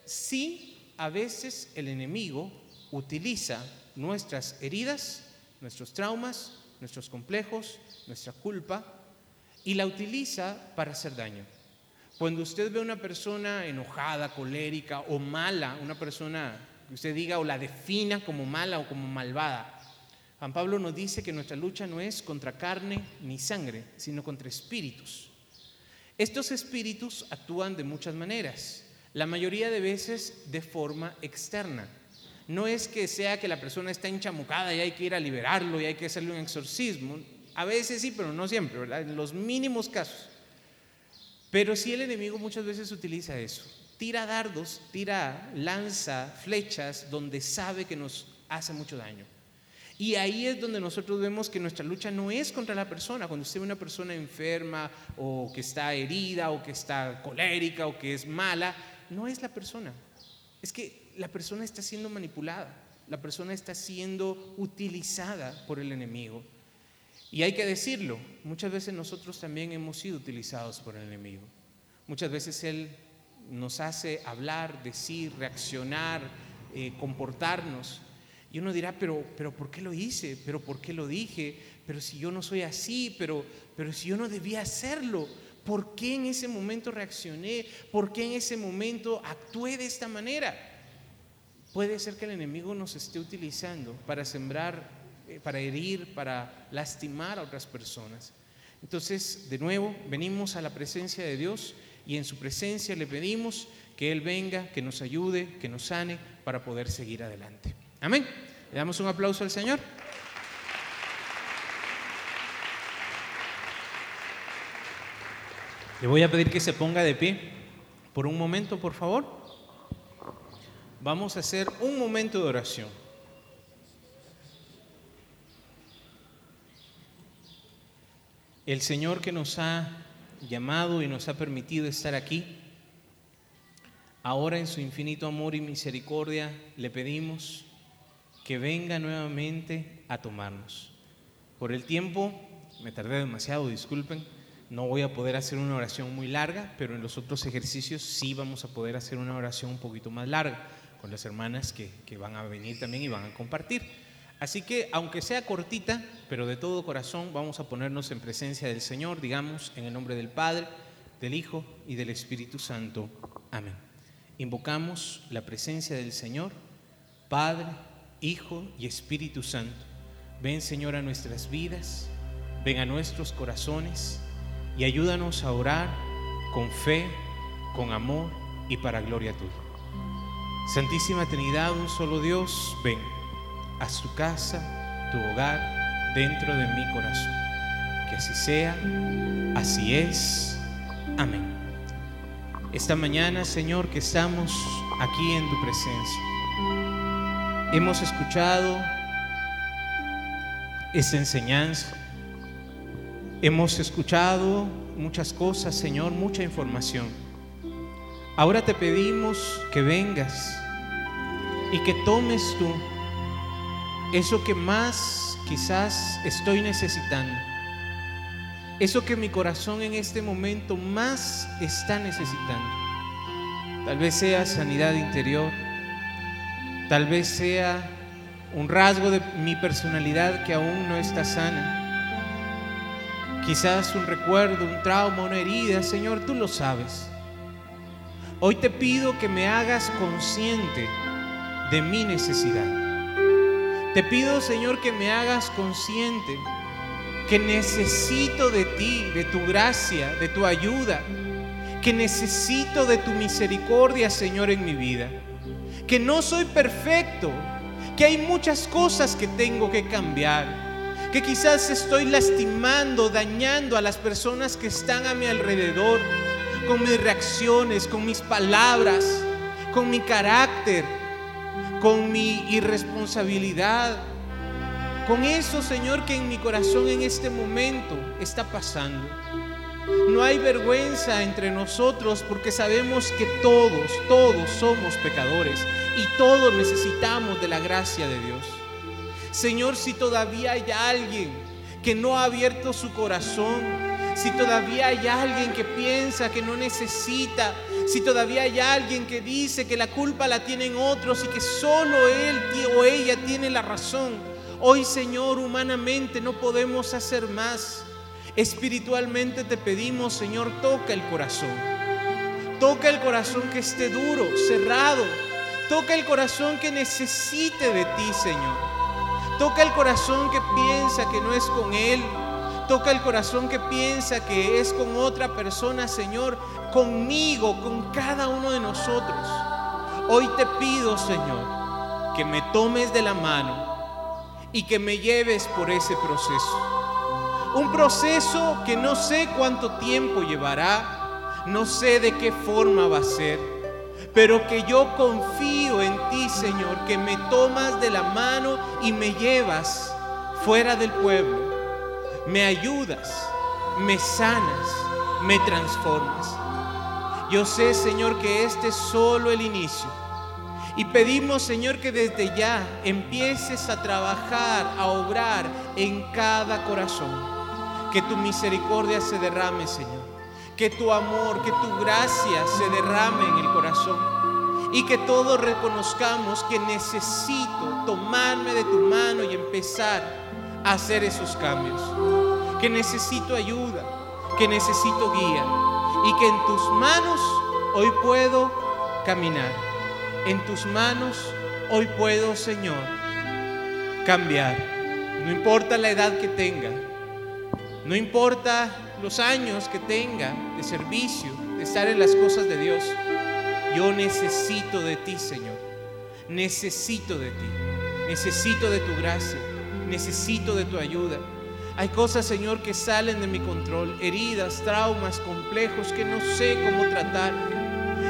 sí a veces el enemigo utiliza nuestras heridas nuestros traumas, nuestros complejos, nuestra culpa, y la utiliza para hacer daño. Cuando usted ve a una persona enojada, colérica o mala, una persona que usted diga o la defina como mala o como malvada, Juan Pablo nos dice que nuestra lucha no es contra carne ni sangre, sino contra espíritus. Estos espíritus actúan de muchas maneras, la mayoría de veces de forma externa. No es que sea que la persona está enchamucada y hay que ir a liberarlo y hay que hacerle un exorcismo. A veces sí, pero no siempre, ¿verdad? En los mínimos casos. Pero sí el enemigo muchas veces utiliza eso. Tira dardos, tira lanza, flechas, donde sabe que nos hace mucho daño. Y ahí es donde nosotros vemos que nuestra lucha no es contra la persona. Cuando usted ve una persona enferma o que está herida o que está colérica o que es mala, no es la persona. Es que la persona está siendo manipulada. La persona está siendo utilizada por el enemigo. Y hay que decirlo, muchas veces nosotros también hemos sido utilizados por el enemigo. Muchas veces Él nos hace hablar, decir, reaccionar, eh, comportarnos. Y uno dirá, pero, pero ¿por qué lo hice? ¿Pero por qué lo dije? Pero si yo no soy así, pero, pero si yo no debía hacerlo. ¿Por qué en ese momento reaccioné? ¿Por qué en ese momento actué de esta manera? Puede ser que el enemigo nos esté utilizando para sembrar eh, para herir, para lastimar a otras personas. Entonces, de nuevo, venimos a la presencia de Dios y en su presencia le pedimos que Él venga, que nos ayude, que nos sane para poder seguir adelante. Amén. Le damos un aplauso al Señor. Le voy a pedir que se ponga de pie por un momento, por favor. Vamos a hacer un momento de oración. El Señor que nos ha llamado y nos ha permitido estar aquí, ahora en su infinito amor y misericordia le pedimos que venga nuevamente a tomarnos. Por el tiempo, me tardé demasiado, disculpen, no voy a poder hacer una oración muy larga, pero en los otros ejercicios sí vamos a poder hacer una oración un poquito más larga con las hermanas que, que van a venir también y van a compartir. Así que, aunque sea cortita, pero de todo corazón, vamos a ponernos en presencia del Señor, digamos, en el nombre del Padre, del Hijo y del Espíritu Santo. Amén. Invocamos la presencia del Señor, Padre, Hijo y Espíritu Santo. Ven, Señor, a nuestras vidas, ven a nuestros corazones y ayúdanos a orar con fe, con amor y para gloria tuya. Santísima Trinidad, un solo Dios, ven a su casa, tu hogar, dentro de mi corazón. Que así sea, así es. Amén. Esta mañana, Señor, que estamos aquí en tu presencia, hemos escuchado esta enseñanza, hemos escuchado muchas cosas, Señor, mucha información. Ahora te pedimos que vengas y que tomes tú eso que más quizás estoy necesitando, eso que mi corazón en este momento más está necesitando. Tal vez sea sanidad interior, tal vez sea un rasgo de mi personalidad que aún no está sana. Quizás un recuerdo, un trauma, una herida, Señor, tú lo sabes. Hoy te pido que me hagas consciente de mi necesidad. Te pido, Señor, que me hagas consciente que necesito de ti, de tu gracia, de tu ayuda, que necesito de tu misericordia, Señor, en mi vida, que no soy perfecto, que hay muchas cosas que tengo que cambiar, que quizás estoy lastimando, dañando a las personas que están a mi alrededor, con mis reacciones, con mis palabras, con mi carácter, con mi irresponsabilidad, con eso, Señor, que en mi corazón en este momento está pasando. No hay vergüenza entre nosotros porque sabemos que todos, todos somos pecadores y todos necesitamos de la gracia de Dios. Señor, si todavía hay alguien que no ha abierto su corazón, si todavía hay alguien que piensa que no necesita si todavía hay alguien que dice que la culpa la tienen otros y que solo él o ella tiene la razón, hoy Señor humanamente no podemos hacer más. Espiritualmente te pedimos, Señor, toca el corazón. Toca el corazón que esté duro, cerrado. Toca el corazón que necesite de ti, Señor. Toca el corazón que piensa que no es con Él. Toca el corazón que piensa que es con otra persona, Señor. Conmigo, con cada uno de nosotros. Hoy te pido, Señor, que me tomes de la mano y que me lleves por ese proceso. Un proceso que no sé cuánto tiempo llevará, no sé de qué forma va a ser, pero que yo confío en ti, Señor, que me tomas de la mano y me llevas fuera del pueblo, me ayudas, me sanas, me transformas. Yo sé, Señor, que este es solo el inicio. Y pedimos, Señor, que desde ya empieces a trabajar, a obrar en cada corazón que tu misericordia se derrame, Señor. Que tu amor, que tu gracia se derrame en el corazón. Y que todos reconozcamos que necesito tomarme de tu mano y empezar a hacer esos cambios. Que necesito ayuda, que necesito guía. Y que en tus manos hoy puedo caminar. En tus manos hoy puedo, Señor, cambiar. No importa la edad que tenga, no importa los años que tenga de servicio, de estar en las cosas de Dios. Yo necesito de ti, Señor. Necesito de ti. Necesito de tu gracia. Necesito de tu ayuda. Hay cosas, Señor, que salen de mi control. Heridas, traumas, complejos que no sé cómo tratar.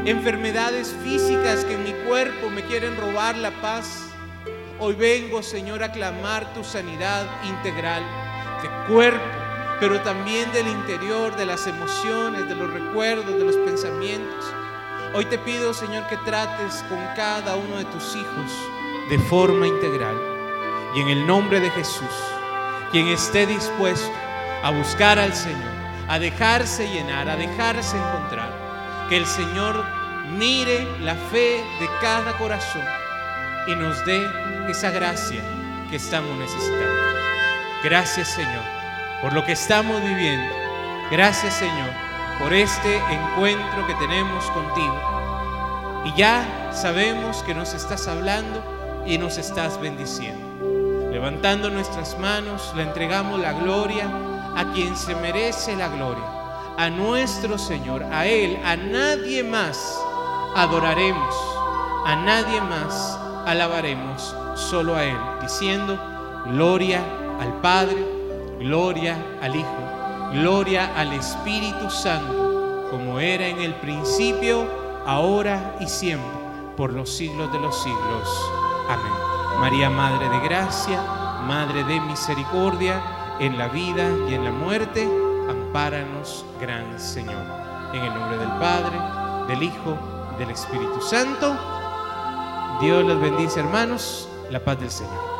Enfermedades físicas que en mi cuerpo me quieren robar la paz. Hoy vengo, Señor, a clamar tu sanidad integral de cuerpo, pero también del interior, de las emociones, de los recuerdos, de los pensamientos. Hoy te pido, Señor, que trates con cada uno de tus hijos de forma integral. Y en el nombre de Jesús, quien esté dispuesto a buscar al Señor, a dejarse llenar, a dejarse encontrar, que el Señor mire la fe de cada corazón y nos dé esa gracia que estamos necesitando. Gracias, Señor por lo que estamos viviendo. Gracias Señor por este encuentro que tenemos contigo. Y ya sabemos que nos estás hablando y nos estás bendiciendo. Levantando nuestras manos, le entregamos la gloria a quien se merece la gloria, a nuestro Señor, a Él, a nadie más adoraremos, a nadie más alabaremos, solo a Él, diciendo, gloria al Padre, Gloria al Hijo, gloria al Espíritu Santo, como era en el principio, ahora y siempre, por los siglos de los siglos. Amén. María, Madre de Gracia, Madre de Misericordia, en la vida y en la muerte, ampáranos, gran Señor. En el nombre del Padre, del Hijo, del Espíritu Santo. Dios los bendice, hermanos. La paz del Señor.